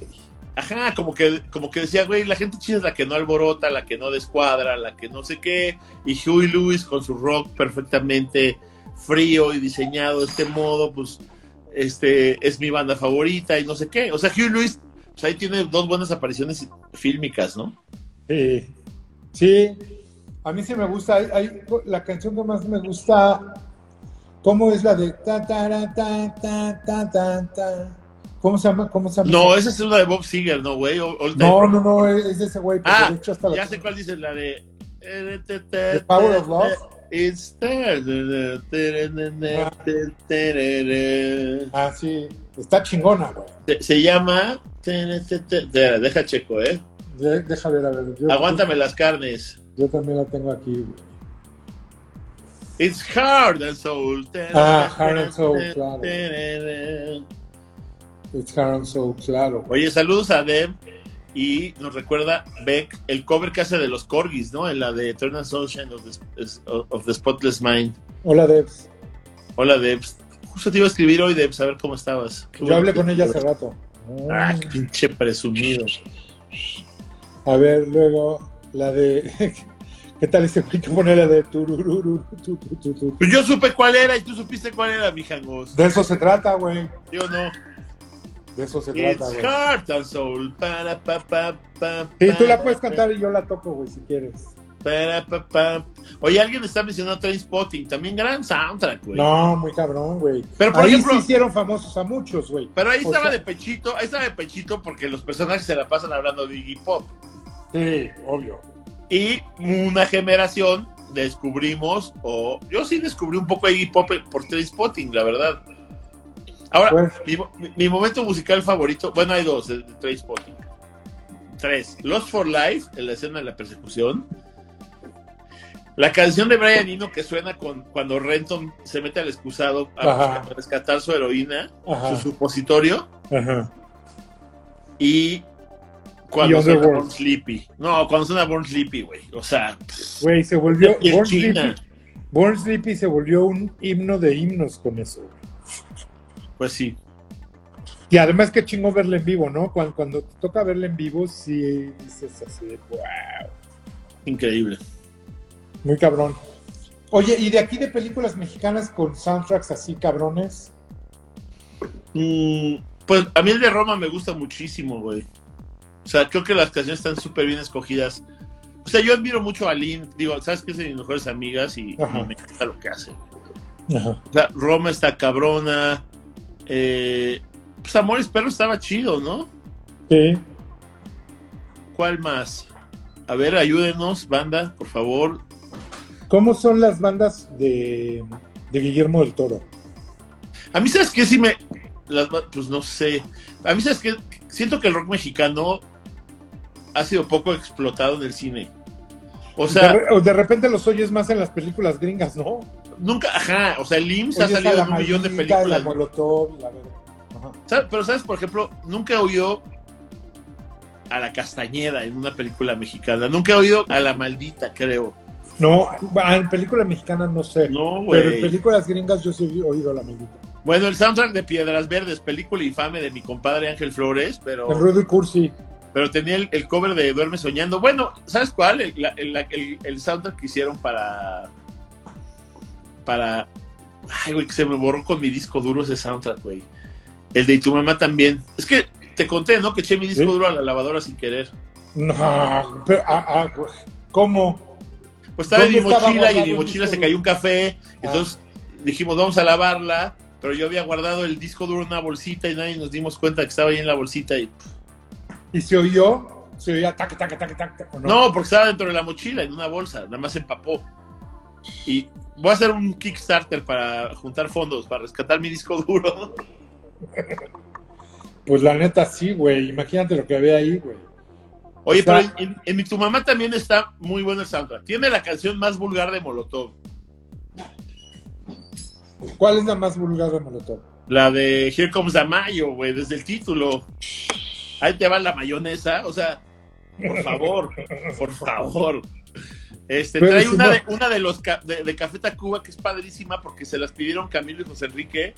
Ajá, como que, como que decía, güey, la gente chida es la que no alborota, la que no descuadra, la que no sé qué. Y Huey Lewis con su rock perfectamente frío y diseñado de este modo, pues, este, es mi banda favorita y no sé qué. O sea, Huey Lewis, pues ahí tiene dos buenas apariciones fílmicas, ¿no? Sí. Sí. A mí sí me gusta. Hay, hay- la canción que más me gusta. ¿Cómo es la de ta ta ra, ta ta ta ta ta? ¿Cómo se llama? ¿Cómo se llama? No, esa es una de Bob Seger, ¿no, güey? No, no, no, es de ese güey. Ah, de hecho hasta la- Ya sé cuál dice, la de... The Power of Love. It's there. Ah, sí. Está chingona, güey. Se, se llama. Deja checo, ¿eh? De- deja ver, a ver. Yo, Aguántame las carnes. Yo también la tengo aquí, güey. It's hard and soul. Ah, Heart and Soul, claro. It's Heart and Soul, claro. Oye, saludos a Deb. Y nos recuerda Beck el cover que hace de los Corgis, ¿no? En la de Eternal Sunshine of the, of the Spotless Mind. Hola, Debs. Hola, Deb. Justo te iba a escribir hoy, Deb, a ver cómo estabas. Qué Yo hablé con ella hace rato. Ah, qué pinche presumido. A ver, luego la de. ¿Qué tal ese güey que pone la de turururu, tu, tu, tu, tu? Pues yo supe cuál era y tú supiste cuál era, mi jangos. De eso se trata, güey. Yo no. De eso se trata, It's güey. heart and soul. Para, pa, pa, pa, Sí, tú la puedes cantar y yo la toco, güey, si quieres. para, pa, pa. Oye, alguien está mencionando Trainspotting. También gran soundtrack, güey. No, muy cabrón, güey. Pero, por Ahí ejemplo- sí hicieron famosos a muchos, güey. Pero ahí O estaba sea- de pechito, ahí estaba de pechito porque los personajes se la pasan hablando de Iggy Pop. Sí, obvio. Y una generación descubrimos, o yo sí descubrí un poco a Iggy Pop por Trainspotting, la verdad. Ahora, mi, mi- momento musical favorito, bueno, hay dos de, Trainspotting. Tres. Lost for Life, en la escena de la persecución. La canción de Brian Eno que suena con, cuando Renton se mete al excusado a Ajá. rescatar su heroína, Ajá. su supositorio. Ajá. Y cuando Y suena. Born Sleepy. No, cuando suena Born Sleepy, güey. O sea, Güey, se volvió. Born. Sleepy, Born Sleepy se volvió un himno de himnos con eso. Pues sí. Y además que chingo verla en vivo, ¿no? Cuando, cuando te toca verla en vivo, sí dices así de wow. Increíble. Muy cabrón. Oye, ¿y de aquí de películas mexicanas con soundtracks así cabrones? Mm, pues a mí el de Roma me gusta muchísimo, güey. O sea, creo que las canciones están súper bien escogidas. O sea, yo admiro mucho a Lynn. Digo, sabes que es de mis mejores amigas y, me encanta lo que hace. Ajá. O sea, Roma está cabrona. Eh, pues Amores Perros estaba chido, ¿no? Sí. ¿Cuál más? A ver, ayúdenos, banda, por favor. ¿Cómo son las bandas de, de Guillermo del Toro? A mí, ¿sabes qué? Sí me. las pues no sé. A mí, ¿sabes qué? Siento que el rock mexicano ha sido poco explotado en el cine. O sea, de repente los oyes más en las películas gringas, ¿no? Nunca. Ajá, o sea, el IMSS ha a salido en un millón de películas. La Molotov, la verdad. Ajá. ¿Sabes? Pero, ¿sabes? Por ejemplo, nunca he oído a la Castañeda en una película mexicana. Nunca he oído a la maldita, creo. No, en películas mexicanas no sé. No, pero en películas gringas yo sí he oído la maldita. Bueno, el soundtrack de Piedras Verdes, película infame de mi compadre Ángel Flores, pero. El Rudy Cursi. pero tenía el, el cover de Duerme Soñando. Bueno, ¿sabes cuál? El, la- el- la- el- el soundtrack que hicieron para. Para. Ay, güey, que se me borró con mi disco duro ese soundtrack, güey. El de tu mamá también. Es que te conté, ¿no? Que eché mi disco ¿Sí? duro a la lavadora sin querer. No, pero, ah, ah, ¿cómo? Pues estaba en mi ¿Dónde estaba mochila y en mi mochila se cayó un café. Entonces dijimos, vamos a lavarla. Pero yo había guardado el disco duro en una bolsita y nadie nos dimos cuenta que estaba ahí en la bolsita. Y... ¿Y se oyó? Se oía tac, tac, tac, tac, tac, ¿o no? No, porque estaba dentro de la mochila, en una bolsa, nada más se empapó. Y voy a hacer un Kickstarter para juntar fondos, para rescatar mi disco duro. Pues la neta sí, güey. Imagínate lo que había ahí, güey. Oye, O sea- pero en, en- en Mi Tu Mamá también está muy bueno el soundtrack. Tiene la canción más vulgar de Molotov, ¿Cuál es la más vulgar de Molotov? la de Here Comes the Mayo, güey, desde el título. Ahí te va la mayonesa, o sea, por favor, por favor. Este, Pero trae si una, no- de, una de los ca- de, de Café Tacuba que es padrísima porque se las pidieron Camilo y José Enrique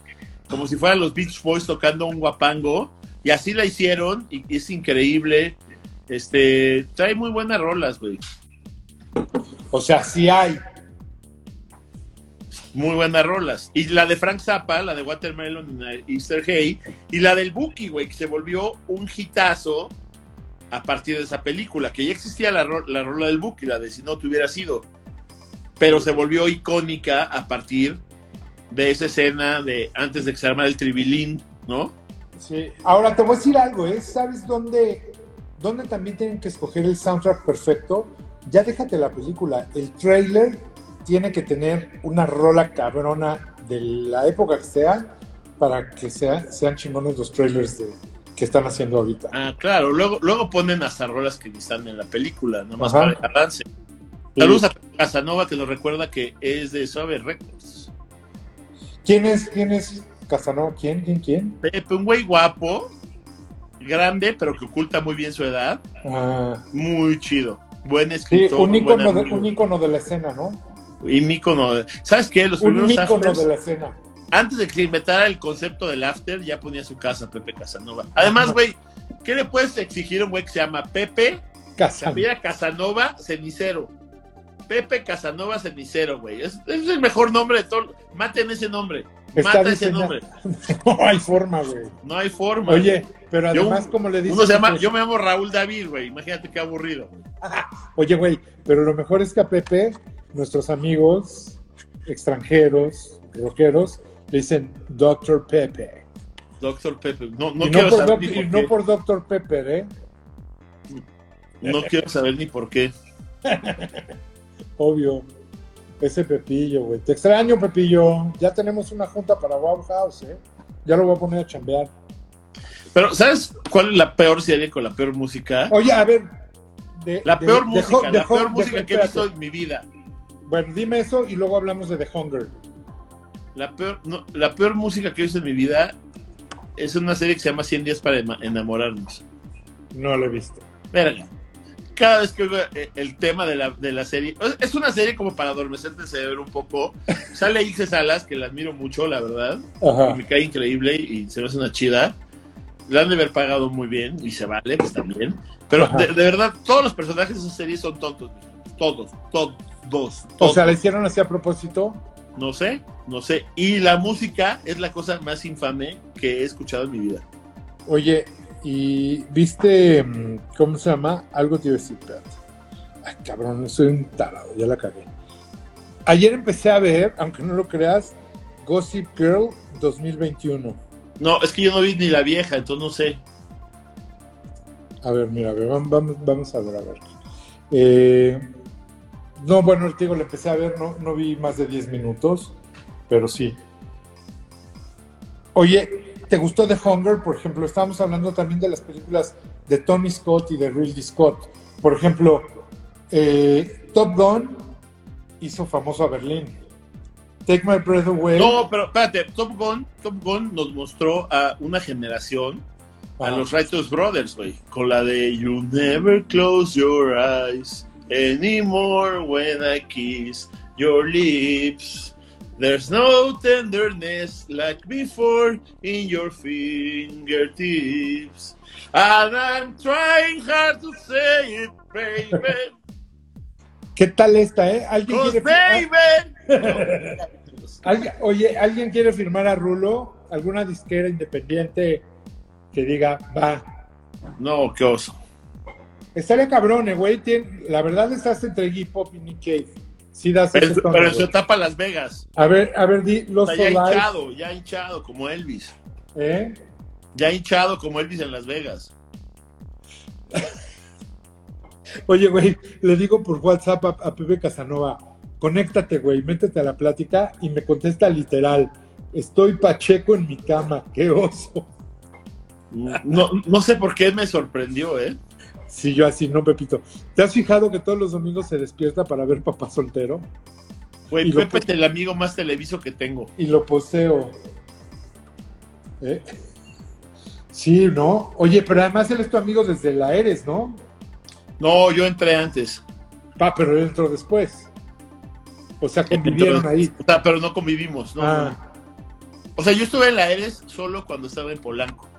como si fueran los Beach Boys tocando un guapango y así la hicieron y es increíble. Este, trae muy buenas rolas, güey. O sea, sí hay. Muy buenas rolas. Y la de Frank Zappa, la de Watermelon y Easter Hay, y la del Buki, güey, que se volvió un hitazo a partir de esa película, que ya existía la, la rola del Buki, la de Si no te hubiera sido, pero se volvió icónica a partir de esa escena de antes de que se armara el tribilín, ¿no? Sí. Ahora te voy a decir algo, ¿eh? ¿Sabes dónde, dónde también tienen que escoger el soundtrack perfecto? Ya déjate la película. El trailer tiene que tener una rola cabrona de la época que sea para que sea, sean chingones los trailers de, que están haciendo ahorita. Ah, claro, luego, luego ponen hasta rolas que están en la película, nomás Ajá. para el avance. Saludos a Casanova que nos recuerda que es de Suave Records. ¿Quién es, quién es Casanova? ¿Quién, quién, quién? Pepe, un güey guapo, grande, pero que oculta muy bien su edad. Ah, Muy chido. Buen sí, escritor. un ícono, de, un ícono de la escena, ¿no? Un ícono. ¿Sabes qué? Los Un primeros ícono de la escena. Antes de que se inventara el concepto del after, ya ponía su casa Pepe Casanova. Además, güey, ¿qué le puedes exigir a un güey que se llama Pepe Se Casan. apellida Casanova Cenicero. Pepe Casanova Cenicero, güey. Es, es el mejor nombre de todo. Maten ese nombre. Está Mata ese nombre. No hay forma, güey. No hay forma. Oye, pero además, como le dices. Uno se llama, pues, yo me llamo Raúl David, güey. Imagínate qué aburrido. güey. Oye, güey, pero lo mejor es que a Pepe, nuestros amigos extranjeros, rockeros, le dicen Dr. Pepe. Doctor Pepe. No, no y, no quiero por saber doc- ni y por no por Dr. Pepper, ¿eh? No quiero saber ni por qué. Obvio. Ese Pepillo, güey. Te extraño, Pepillo. Ya tenemos una junta para Wow House, ¿eh? Ya lo voy a poner a chambear. Pero, ¿sabes cuál es la peor serie con la peor música? Oye, a ver. de- La de- peor de música, la peor música que he visto en mi vida. Bueno, dime eso y luego hablamos de The Hunger. La peor, no, la peor música que he visto en mi vida es una serie que se llama 100 días para enamorarnos. No lo he visto. Verga. Cada vez que oigo eh, el tema de la, de la serie, es- una serie como para adormecerte el cerebro un poco. Sale Ilse Salas, que la admiro mucho, la verdad. y Ajá. me cae increíble y se me hace una chida. La han de haber pagado muy bien y se vale, pues también. Pero de verdad, todos los personajes de esa serie son tontos. Todos, todos, todos. O sea, la hicieron así a propósito. No sé, no sé. Y la música es la cosa más infame que he escuchado en mi vida. Oye, ¿y viste, mm, cómo se llama? Algo te iba a decir, espérate. Ay, cabrón, soy un tarado, ya la cagué. Ayer empecé a ver, aunque no lo creas, Gossip Girl 2021. No, es que yo no vi ni la vieja, entonces no sé. A ver, mira, a ver, vam- vamos, vamos a ver, a ver. Eh, no, bueno, te digo, le empecé a ver, no, no vi más de 10 minutos, pero sí. Oye, ¿te gustó The Hunger? Por ejemplo, estábamos hablando también de las películas de Tony Scott y de Ridley Scott. Por ejemplo, eh, Top Gun hizo famoso a Berlín. Take My Breath Away. No, pero espérate, Top Gun, Top Gun nos mostró a una generación, a Ajá. los Righteous Brothers, güey, con la de You Never Close Your Eyes Anymore When I Kiss Your Lips. There's no tenderness like before in your fingertips. And I'm trying hard to say it, baby. ¿Qué tal esta, eh? ¿Alguien quiere, baby. ¿Alguien- oye, ¿alguien quiere firmar a Rulo? ¿Alguna disquera independiente que diga, va? No, qué oso. Estaría cabrón, eh, güey. Tien- La verdad estás entre Iggy Pop y Nick Cave. Sí das ese Pero, tono, pero güey. se etapa Las Vegas. A ver, a ver, di Los Está ya hinchado, ya hinchado, como Elvis. ¿eh? Ya hinchado como Elvis en Las Vegas. Oye, güey, le digo por WhatsApp a, a Pepe Casanova, conéctate, güey, métete a la plática y me contesta literal, estoy pacheco en mi cama, qué oso. No, no sé por qué me sorprendió, ¿eh? Sí, yo así, no, Pepito. ¿Te has fijado que todos los domingos se despierta para ver Papá Soltero? Güey, Pepe es el amigo más televiso que tengo. Y lo poseo. ¿Eh? Sí, ¿no? Oye, pero además él es tu amigo desde la Eres, ¿no? No, yo entré antes. Ah, pero él entró después. O sea, convivieron ahí. O sea, pero no convivimos, ¿no? Ah, O sea, yo estuve en la Eres solo cuando estaba en Polanco.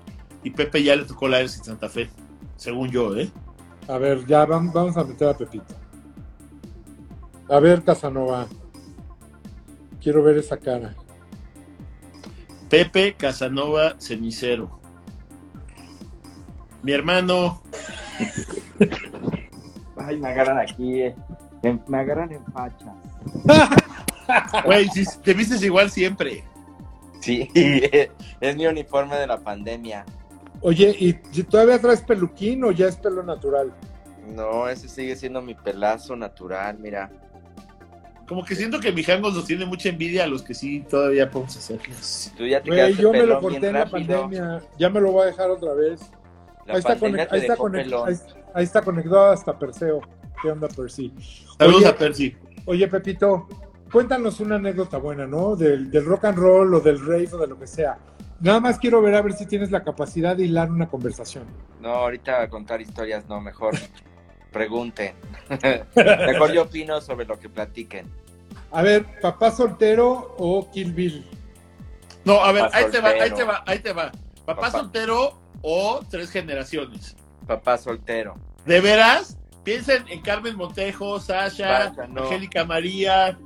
Y Pepe ya le tocó la Eres en Santa Fe. Según yo, ¿eh? a ver, ya vam- vamos a meter a Pepito. A ver, Casanova. Quiero ver esa cara. Pepe Casanova Cenicero. Mi hermano. Ay, me agarran aquí, eh, me agarran en facha. Güey, si te vistes igual siempre. Sí, es mi uniforme de la pandemia. Oye, ¿y todavía traes peluquín o ya es pelo natural? No, ese sigue siendo mi pelazo natural, mira. Como que siento que mi Jangos nos tiene mucha envidia a los que sí todavía podemos hacerlas. Tú ya te yo me lo corté en la rápido. pandemia. Ya me lo voy a dejar otra vez. La ahí, está conect- ahí, está conect- ahí- ahí está conectado hasta Perseo. ¿Qué onda, Percy? Saludos Oye, a Percy. Oye, Pepito, cuéntanos una anécdota buena, ¿no? Del, del rock and roll o del rave o de lo que sea. Nada más quiero ver a ver si tienes la capacidad de hilar una conversación. No, ahorita contar historias no, mejor pregunten. mejor yo opino sobre lo que platiquen. A ver, ¿papá soltero o Kill Bill? No, a ver, Papá ahí te va, ahí te va, ahí te va. Papá, Papá. soltero o tres generaciones. Papá soltero. ¿De veras? Piensen en Carmen Montejo, Sasha, no. Angélica María.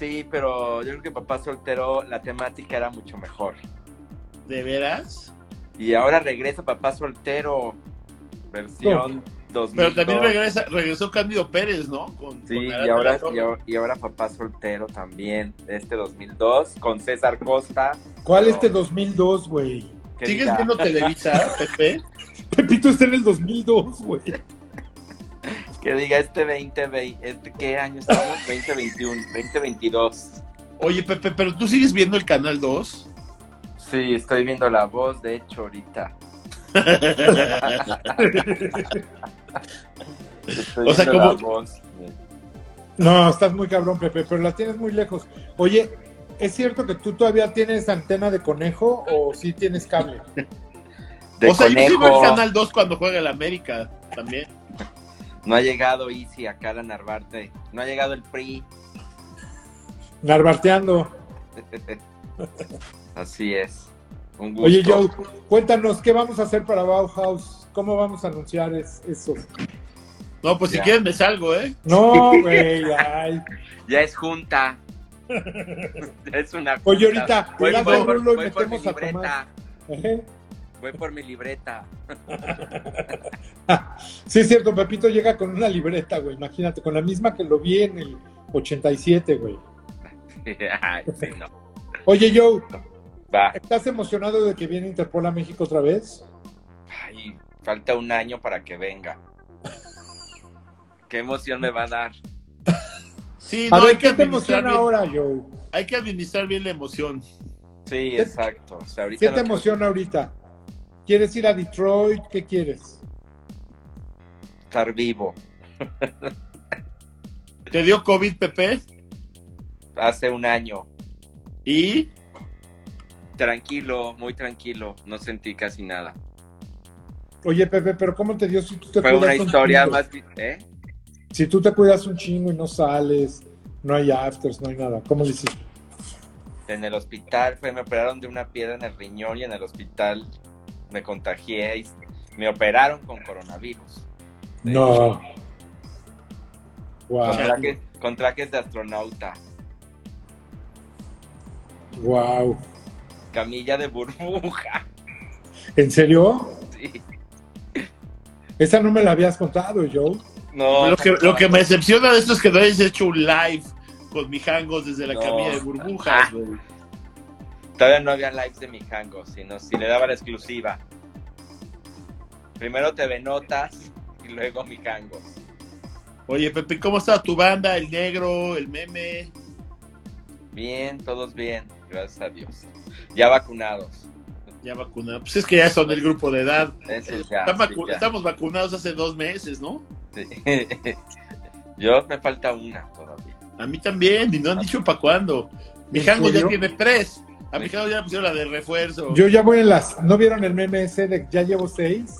Sí, pero yo creo que Papá Soltero, la temática era mucho mejor. ¿De veras? Y ahora regresa Papá Soltero, versión 2002. Pero también regresa, regresó Cándido Pérez, ¿no? Con, Sí, con y ahora, y, ahora, y ahora Papá Soltero también, este 2002, con César Costa. ¿Cuál Pero- este 2002, güey? ¿Sigues viendo Televisa, Pepe? Pepito está en el 2002, güey. Que diga este 2020, este, ¿qué año estamos? 2021, 2022. Oye, Pepe, pero tú sigues viendo el Canal 2. Sí, estoy viendo la voz, de. Estoy O sea, viendo la como- voz. No, estás muy cabrón, Pepe, pero la tienes muy lejos. Oye, ¿es cierto que tú todavía tienes antena de conejo o sí tienes cable? De o sea, yo sigo conejo. el Canal 2 cuando juega el América también. No ha llegado Easy acá a Narvarte. No ha llegado el PRI. Narvarteando. Así es. Un gusto. Oye, Joe, cuéntanos, ¿qué vamos a hacer para Bauhaus? ¿Cómo vamos a anunciar es- eso? No, pues si Ya. quieren me salgo, ¿eh? No, güey, ay. Ya es junta. Ya es una junta. Oye, ahorita, voy, voy de por, Rulo y voy por mi a tomar. Voy por mi libreta. Sí, es cierto, Pepito llega con una libreta, güey, imagínate, con la misma que lo vi en el 87, güey. Ay, sí, no. Oye, Joe, Va. ¿estás emocionado de que viene Interpol a México otra vez? Ay, falta un año para que venga. Qué emoción me va a dar. Sí, A no, ver, hay que ¿qué te administrar emociona bien, ahora, Joe? hay que administrar bien la emoción. Sí, ¿Qué- exacto. O sea, ahorita ¿Qué no te quiero- emociona ahorita? ¿Quieres ir a Detroit? ¿Qué quieres? estar vivo. ¿Te dio COVID, Pepe? Hace un año. ¿Y? Tranquilo, muy tranquilo. No sentí casi nada. Oye, Pepe, pero ¿cómo te dio si tú te Fue una cuidas un historia chingo? más... ¿Eh? Si tú te cuidas un chingo y no sales, no hay afters, no hay nada. ¿Cómo le hiciste? En el hospital, fue, me operaron de una piedra en el riñón y en el hospital me contagié y me operaron con coronavirus. No. Wow. Con trajes, con trajes de astronauta. Wow. Camilla de burbuja. ¿En serio? Sí. Esa no me la habías contado, Joe. No, lo, que, lo que me decepciona de esto es que no hayas hecho un live con mijangos desde la No. camilla de burbujas, güey. Todavía no había lives de mi hango, sino si le daba la exclusiva. Primero TV Notas y luego mi hango. Oye, Pepe, ¿cómo está tu banda? El negro, el meme. Bien, todos bien, gracias a Dios. Ya vacunados. Ya vacunados. Pues es que ya son del grupo de edad. Eso ya. Están sí, vacu- ya. Estamos vacunados hace dos meses, ¿no? Sí. Yo me falta una todavía. A mí también, y no han dicho para cuándo. Mi ¿En hango ya tiene tres. A mi ya le pusieron la de refuerzo. Yo ya voy en las. ¿No vieron el meme ese de ya llevo seis?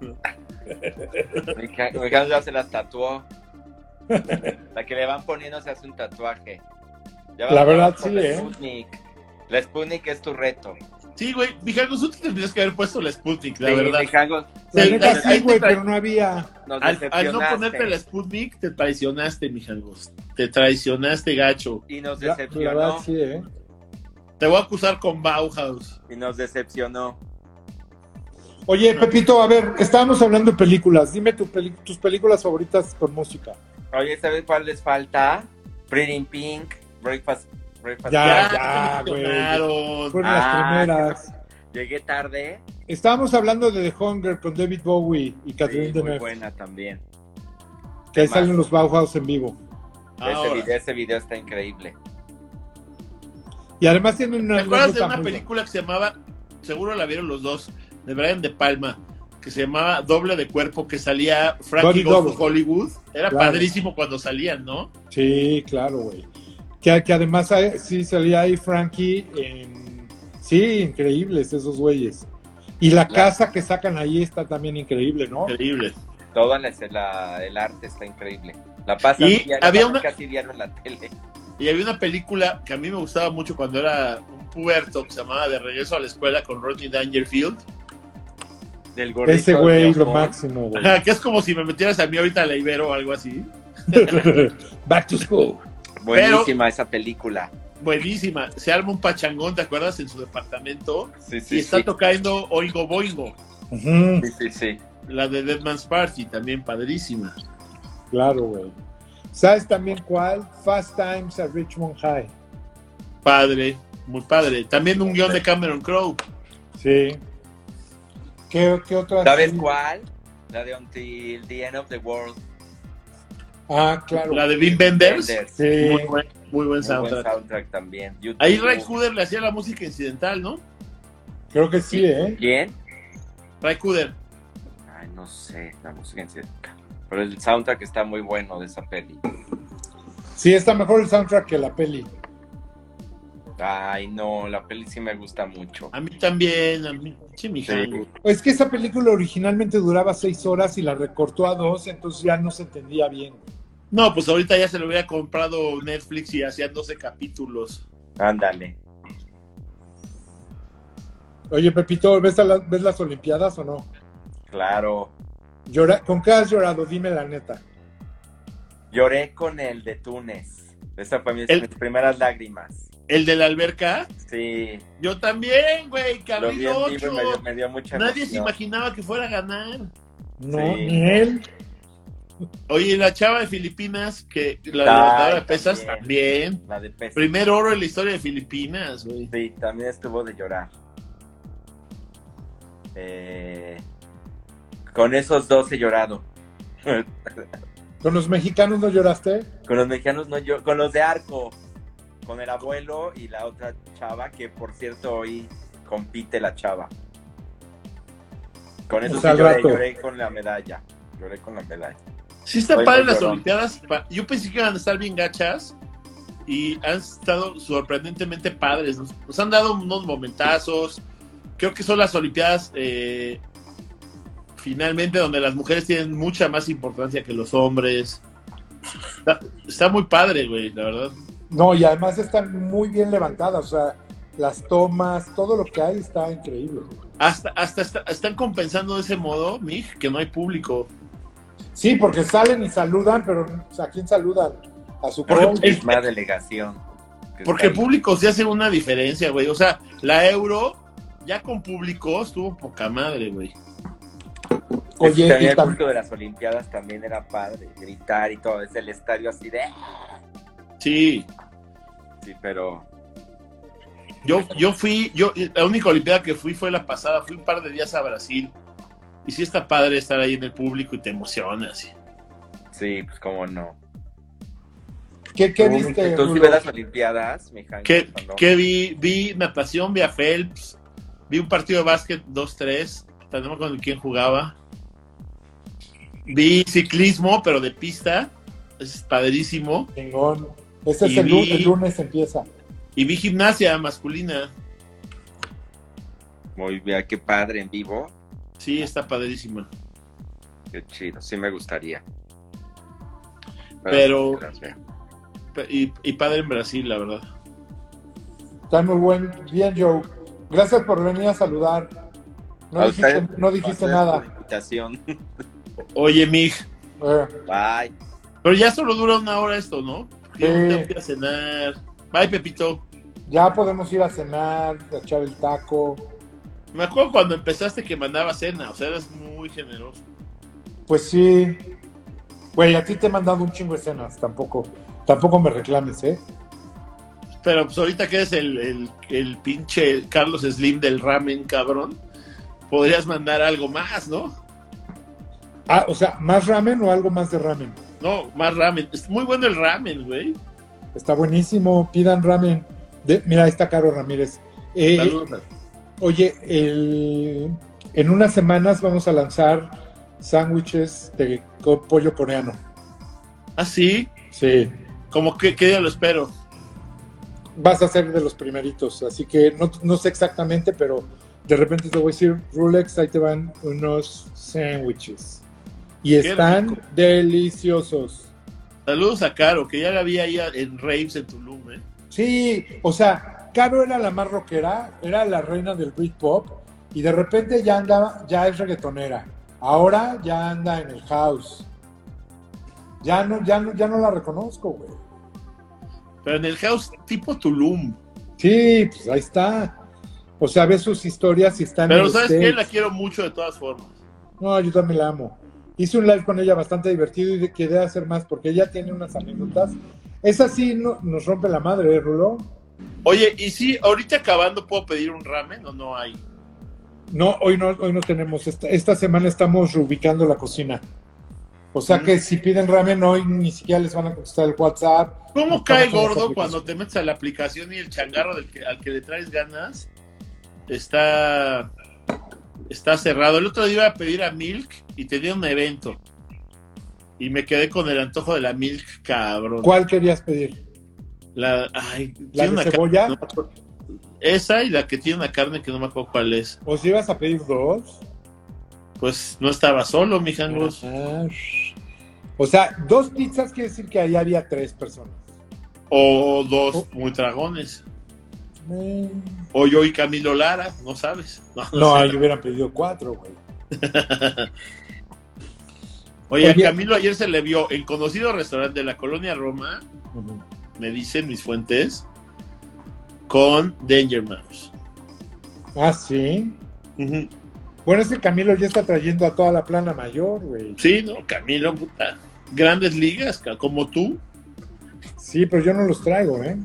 Hango ya se las tatuó. La que le van poniendo se hace un tatuaje. Ya La verdad, sí, la ¿eh? Sputnik. La Sputnik es tu reto. Sí, güey, mi hango, tú te tendrías que haber puesto la Sputnik, la Sí, verdad. mi hango La Sí, sí, güey, pero no había. nos Al, al no ponerte la Sputnik, te traicionaste, mi hangos. Te traicionaste, gacho. Y nos La, la decepcionó. verdad sí, ¿eh? Te voy a acusar con Bauhaus. Y nos decepcionó. Oye, Pepito, a ver, estábamos hablando de películas. Dime tu peli- tus películas favoritas con música. Oye, ¿sabes cuál les falta? Pretty in Pink, Breakfast. Breakfast Ya, ya, güey. Fueron Ah, las primeras. Llegué tarde. Estábamos hablando de The Hunger con David Bowie y Catherine Sí, muy Deneuve, buena también. que ahí salen los Bauhaus en vivo. Ese video, ese video está increíble. Y además tienen una ¿Te acuerdas de una película que se llamaba, seguro la vieron los dos, de Brian De Palma, que se llamaba Doble de Cuerpo, que salía Frankie Goes to. Hollywood? Era Claro. padrísimo cuando salían, ¿no? Sí, claro, güey. Que, que además eh, sí salía ahí Frankie en... Sí, increíbles esos güeyes. Y la casa que sacan ahí está también increíble, ¿no? Increíble. Todo la- la- el arte está increíble. La pasa Y diario, había pasan una- casi diario en la tele. Y había una película que a mí me gustaba mucho cuando era un puberto, que se llamaba De Regreso a la Escuela con Rodney Dangerfield. Del gordito Ese güey, de lo máximo, güey. Que es como si me metieras a mí ahorita a la Ibero o algo así. Back to school. Buenísima esa película. Buenísima. Se arma un pachangón, ¿te acuerdas? En su departamento. Sí, y sí, está sí. tocando Oingo Boingo. Sí, sí, sí. La de Dead Man's Party, también padrísima. Claro, güey. ¿Sabes también cuál? Fast Times at Richmond High. Padre, muy padre. También un guion de Cameron Crowe. Sí. ¿Qué, qué otra? ¿Sabes cuál? La de Until the End of the World. Ah, claro. La de Vin Benders. Benders. Sí. Muy buen, muy buen Muy buen soundtrack. también. YouTube. Ahí Ray Cooder le hacía la música incidental, ¿no? Creo que sí, ¿eh? ¿Quién? Ray Cooder. Ay, no sé, la música en sí. Pero el soundtrack está muy bueno de esa peli. Sí, está mejor el soundtrack que la peli. Ay, no, la peli sí me gusta mucho. A mí también, a mí. Sí, mi Sí. Es que esa película originalmente duraba seis horas y la recortó a dos, entonces ya no se entendía bien. No, pues ahorita ya se lo hubiera comprado Netflix y hacían 12 capítulos. Ándale. Oye, Pepito, ¿ves, a la- ¿ves las Olimpiadas o no? Claro. Llora- ¿Con qué has llorado? Dime la neta. Lloré con el de Túnez. Esa fue mis, El- mis primeras lágrimas. El de la alberca, Sí. yo también, güey, que Lo abrí vi en vivo y ocho. me dio, me dio mucha Nadie se imaginaba que fuera a ganar. No, Sí. ni él. Oye, la chava de Filipinas, que la de pesas también. también. La de peso. Primer oro en la historia de Filipinas, güey. Sí, también estuvo de llorar. Eh, con esos dos he llorado. ¿Con los mexicanos no lloraste? con los mexicanos no yo, con los de Arco, con el abuelo y la otra chava, que por cierto hoy compite la chava. Con eso O sí lloré, lloré con la medalla. Lloré con la medalla. Sí está Soy padre las. Olimpiadas. Yo pensé que iban a estar bien gachas y han estado sorprendentemente padres. Nos, nos han dado unos momentazos. Creo que son las Olimpiadas eh, finalmente donde las mujeres tienen mucha más importancia que los hombres. Está, está muy padre, güey, la verdad. No, y además están muy bien levantadas, o sea, las tomas, todo lo que hay está increíble. Hasta, hasta, está- están compensando de ese modo, Mig, que no hay público. Sí, porque salen y saludan, pero o sea, ¿a quién saludan? A su Misma delegación. que Porque público sí hace una diferencia, güey. O sea, la Euro, ya con público, estuvo poca madre, güey. Es que Oye, también el público de las Olimpiadas también era padre, gritar y todo, es el estadio así de... Sí, Sí, pero yo, yo fui, yo, la única Olimpiada que fui fue la pasada, fui un par de días a Brasil. Y sí está padre estar ahí en el público y te emocionas. sí, pues cómo no. ¿qué, qué ¿Tú- viste? ¿Tú sí ves las Olimpiadas, mija? ¿Qué, qué vi? Vi natación, vi a Phelps, vi un partido de básquet 2-3, no con quién jugaba. Vi ciclismo, pero de pista, es padrísimo. Chingón. Ese es el, lu- vi- el lunes empieza. Y vi gimnasia masculina, Muy bien, qué padre en vivo. sí, está padrísima. Qué chido, sí me gustaría. Pero-. Y, y padre en Brasil, la verdad. Está muy buen. Bien, Joe. Gracias por venir a saludar. No A dijiste, usted, no dijiste gracias por nada. la invitación. Oye, Mig, Eh, Bye. pero ya solo dura una hora esto, ¿no? Sí. tengo que ir a cenar. Bye, Pepito. ya podemos ir a cenar, a echar el taco. Me acuerdo cuando empezaste que mandaba cena, o sea, eras muy generoso. Pues sí. Güey, a ti te he mandado un chingo de cenas. Tampoco, tampoco me reclames, ¿eh? Pero pues ahorita que eres el, el, el pinche Carlos Slim del ramen, cabrón, podrías mandar algo más, ¿no? Ah, o sea, ¿más ramen o algo más de ramen? No, más ramen. Es muy bueno el ramen, güey. Está buenísimo. Pidan ramen. De- mira, ahí está Caro Ramírez. Eh, Saludos. Oye, el- en unas semanas vamos a lanzar sándwiches de co- pollo coreano. Ah, sí, Sí, como que qué día lo espero. vas a ser de los primeritos, así que no, no sé exactamente, pero de repente te voy a decir, Rulex, ahí te van unos sándwiches. Y Qué están rico. deliciosos. Saludos a Caro, que ya la vi ahí en Raves en Tulum, ¿eh? Sí, o sea, Caro era la más rockera, era la reina del Britpop, Y de repente ya anda, ya es reggaetonera. Ahora ya anda en el house. Ya no, ya no, ya no la reconozco, güey. Pero en el house tipo Tulum. Sí, pues ahí está. O sea, ves sus historias y están Pero en ¿sabes qué? La quiero mucho de todas formas. No, yo también la amo. Hice un live con ella bastante divertido y quedé a hacer más porque ella tiene unas anécdotas. Esa sí no, nos rompe la madre, ¿eh, Rulo? Oye, y si ahorita acabando puedo pedir un ramen o no hay. No, hoy no, hoy no tenemos. Esta, esta semana estamos reubicando la cocina. O sea Mm. que si piden ramen hoy ni siquiera les van a contestar el WhatsApp. ¿Cómo cae gordo cuando te metes a la aplicación y el changarro del que, al que le traes ganas está, está cerrado? El otro día iba a pedir a Milk y tenía un evento. Y me quedé con el antojo de la Milk, cabrón. ¿Cuál querías pedir? La, ay, ¿La de una carne- cebolla? no. Esa y la que tiene una carne que no me acuerdo cuál es. ¿O si ibas a pedir dos? Pues no estaba solo, mi jangos. O sea, dos pizzas quiere decir que ahí había tres personas. O dos muy dragones. O yo y Camilo Lara, no sabes. No, no No, ahí hubieran pedido cuatro, güey. Oye, Oye. a Camilo ayer se le vio en conocido restaurante de la colonia Roma, me dicen mis fuentes, con Danger Mouse. Ah, sí. Ujú. Bueno, ese Camilo ya está trayendo a toda la plana mayor, güey. Sí, ¿no? Camilo, puta. Grandes ligas, como tú. Sí, pero yo no los traigo, ¿eh?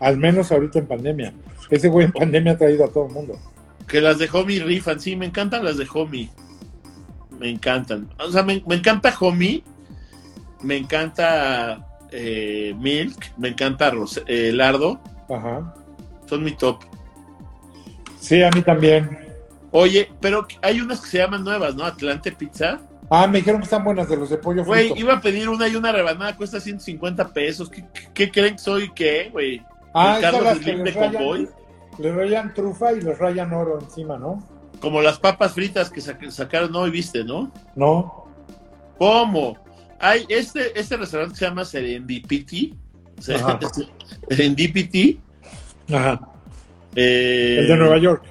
Al menos ahorita en pandemia. Ese güey en pandemia ha traído a todo el mundo. Que las de Homie rifan. Sí, me encantan las de Homie. Me encantan. O sea, me, me encanta Homie. Me encanta eh, Milk. Me encanta Ros- eh, Lardo. Ajá. Son mi top. Sí, a mí también. Oye, pero hay unas que se llaman nuevas, ¿no? Atlante Pizza. Ah, me dijeron que están buenas de los de pollo Güey, iba a pedir una y una rebanada cuesta 150 pesos. ¿Qué, qué- qué creen que soy? ¿Qué, güey? Ah, ¿El esas Carlos Slim de rayan, Convoy? le rayan trufa y les rayan oro encima, ¿no? Como las papas fritas que sac- sacaron hoy, ¿viste, no? No. ¿Cómo? Hay este, este restaurante que se llama Serendipity. Se- Ajá. Serendipity. Ajá. eh, El de Nueva York.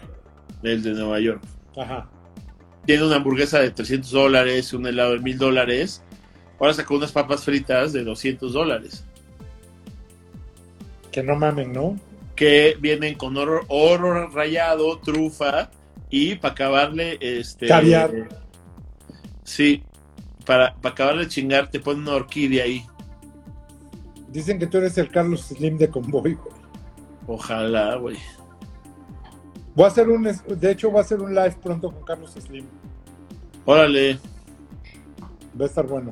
El de Nueva York. Ajá. Tiene una hamburguesa de 300 dólares, un helado de 1000 dólares. Ahora sacó unas papas fritas de 200 dólares. Que no mamen, ¿no? que vienen con oro, oro rayado, trufa y para acabarle este Caviar. Sí, para, para acabarle de chingar te ponen una orquídea ahí. Dicen que tú eres el Carlos Slim de Convoy, güey. Ojalá, güey. Voy a hacer un, de hecho, voy a hacer un live pronto con Carlos Slim. Órale. Va a estar bueno.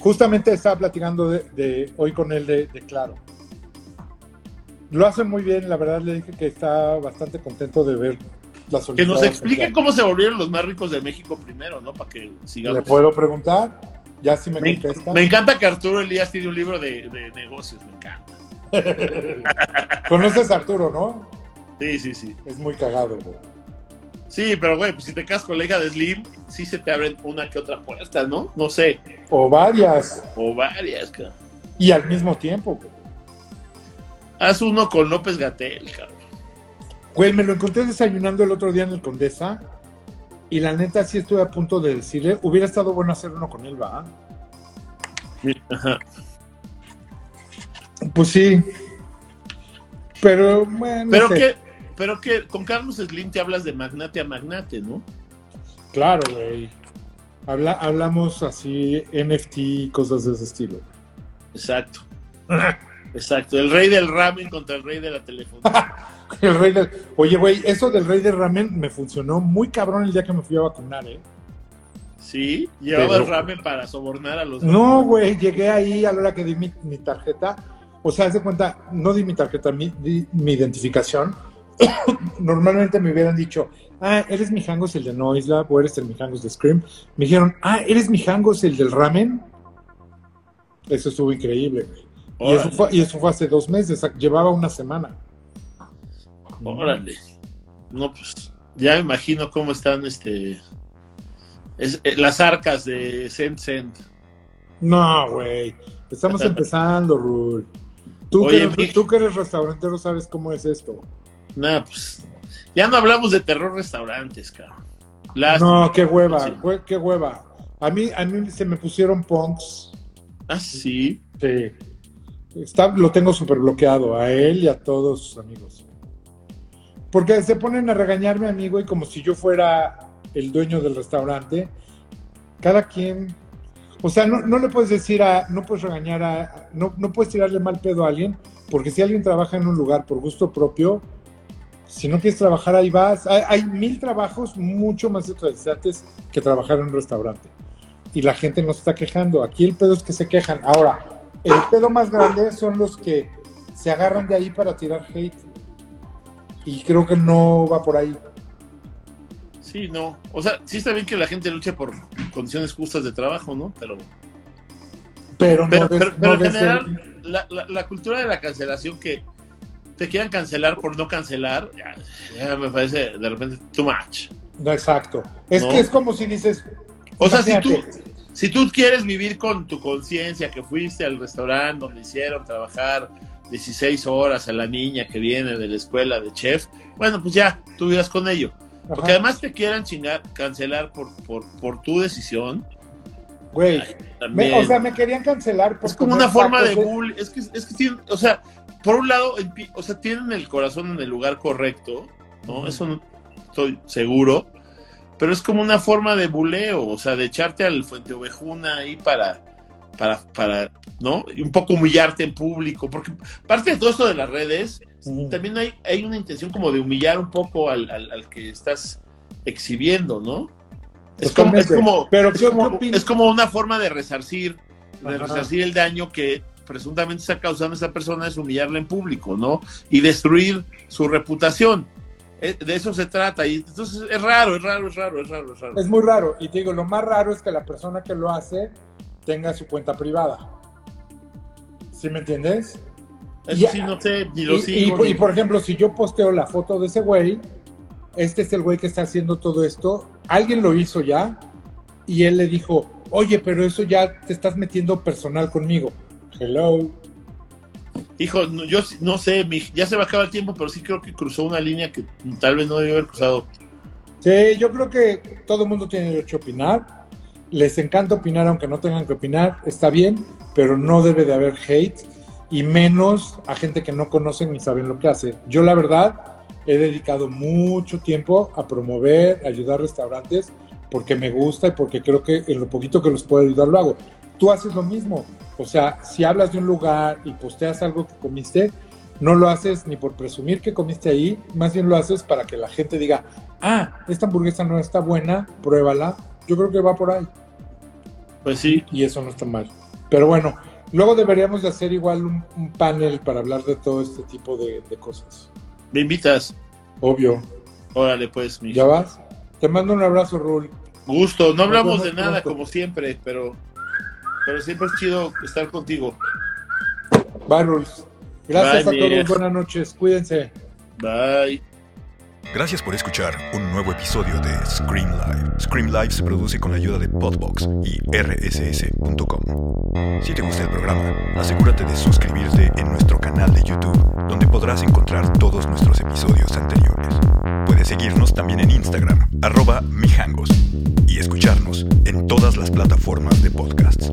Justamente estaba platicando de, de- hoy con él de, de Claro. Lo hace muy bien, la verdad le dije que está bastante contento de ver las Que nos explique cómo se volvieron los más ricos de México primero, ¿no? Para que Claro. ¿Le sigamos. puedo preguntar? Ya si me Me, contesta. me encanta que Arturo Elías tiene un libro de, de negocios, me encanta. Conoces a Arturo, ¿no? Sí, sí, sí. Es muy cagado, güey. Sí, pero güey, pues si te casas con la hija de Slim, sí se te abren una que otra puerta, ¿no? No sé. O varias. O varias, cabrón. Y al mismo tiempo, güey. Haz uno con López Gatel, cabrón. Güey, me lo encontré desayunando el otro día en el Condesa. Y la neta sí estuve a punto de decirle, hubiera estado bueno hacer uno con él, ¿va? Ajá. Pues sí. Pero, bueno, no Pero sé. que, pero que con Carlos Slim te hablas de magnate a magnate, ¿no? Claro, güey. Habla, hablamos así, NFT y cosas de ese estilo. Exacto. Exacto. El rey del ramen contra el rey de la telefonía. El rey del... Oye, güey, eso del rey del ramen me funcionó muy cabrón el día que me fui a vacunar, ¿eh? Sí, llevabas Pero- ramen para sobornar a los. No, güey, llegué ahí a la hora que di mi, mi tarjeta. O sea, haz de cuenta, no di mi tarjeta, mi, di mi identificación. Normalmente me hubieran dicho, ah, eres mi Jangos el de Noisla o eres el mi Jangos de Scream. Me dijeron, ah, eres mi Jangos el del ramen. Eso estuvo increíble, güey. Y eso, fue, y eso fue hace dos meses, llevaba una semana. Órale. No, pues ya me imagino cómo están este. es- eh, las arcas de Send Send. No, güey. Estamos empezando, Rul. Tú, Oye, que eres, tú que eres restaurantero sabes cómo es esto. Nada, pues Ya no hablamos de terror restaurantes, cabrón. no, qué hueva, qué hueva. A mí, a mí se me pusieron punks. Ah, sí. Sí. Lo tengo súper bloqueado, a él y a todos sus amigos. Porque se ponen a regañarme, amigo, y como si yo fuera el dueño del restaurante, cada quien. O sea, no, no le puedes decir a. No puedes regañar a. No, no puedes tirarle mal pedo a alguien, porque si alguien trabaja en un lugar por gusto propio, si no quieres trabajar ahí vas. Hay, mil trabajos mucho más interesantes que trabajar en un restaurante. Y la gente no se está quejando. Aquí el pedo es que se quejan. Ahora, el pedo más grande son los que se agarran de ahí para tirar hate. Y creo que no va por ahí. Sí, no. O sea, sí está bien que la gente luche por condiciones justas de trabajo, ¿no? Pero. Pero, pero, en general, la, la cultura de la cancelación que te quieran cancelar por no cancelar, ya, me parece de repente too much. No, exacto. Es que es como si dices. O sea, si tú, si tú quieres vivir con tu conciencia que fuiste al restaurante donde hicieron trabajar 16 horas a la niña que viene de la escuela de chef, bueno, pues ya, tú vivas con ello. Porque además te quieran chingar, cancelar por, por, por tu decisión. Güey, o sea, me querían cancelar Es como una forma de bull. Es que, es que o sea, por un lado, o sea, tienen el corazón en el lugar correcto, ¿no? Eso no estoy seguro, pero es como una forma de buleo, o sea, de echarte al fuente ovejuna ahí para, para, para, ¿no? Y un poco humillarte en público, porque parte de todo esto de las redes, también hay, hay una intención como de humillar un poco al, al, que estás exhibiendo, ¿no? Es como, es como, pero es como, una forma de resarcir, de resarcir el daño que presuntamente está causando esa persona es humillarla en público, ¿no? Y destruir su reputación. Eh, de eso se trata. Y entonces es raro, es raro, es raro, es raro, es raro. Es muy raro. Y te digo, lo más raro es que la persona que lo hace tenga su cuenta privada. ¿Sí me entiendes? Eso sí, no sé, ni lo sigo. Y, por ejemplo, si yo posteo la foto de ese güey, este es el güey que está haciendo todo esto, alguien lo hizo ya y él le dijo, oye, pero eso ya te estás metiendo personal conmigo. Hello. Hijo, yo no sé, ya se va a acabar el tiempo, pero sí creo que cruzó una línea que tal vez no debió haber cruzado. Sí, yo creo que todo el mundo tiene derecho a opinar. Les encanta opinar aunque no tengan que opinar, está bien, pero no debe de haber hate y menos a gente que no conocen ni saben lo que hace. Yo la verdad he dedicado mucho tiempo a promover, a ayudar restaurantes porque me gusta y porque creo que en lo poquito que los puedo ayudar lo hago. Tú haces lo mismo. O sea, si hablas de un lugar y posteas algo que comiste, no lo haces ni por presumir que comiste ahí, más bien lo haces para que la gente diga, ah, esta hamburguesa no está buena, pruébala. Yo creo que va por ahí. Pues sí. Y eso no está mal. Pero bueno, luego deberíamos de hacer igual un, panel para hablar de todo este tipo de, cosas. ¿Me invitas? Obvio. Órale, pues, mi. ¿Ya vas? Te mando un abrazo, Rul. Gusto. No hablamos de nada como siempre, pero pero siempre es chido estar contigo. Barros. Gracias a todos. Buenas noches. Cuídense. Bye. Gracias por escuchar un nuevo episodio de Scream Live. Scream Live se produce con la ayuda de Podbox y rss.com. Si te gusta el programa, asegúrate de suscribirte en nuestro canal de YouTube, donde podrás encontrar todos nuestros episodios anteriores. Puedes seguirnos también en Instagram, arroba mijangos, y escucharnos en todas las plataformas de podcasts.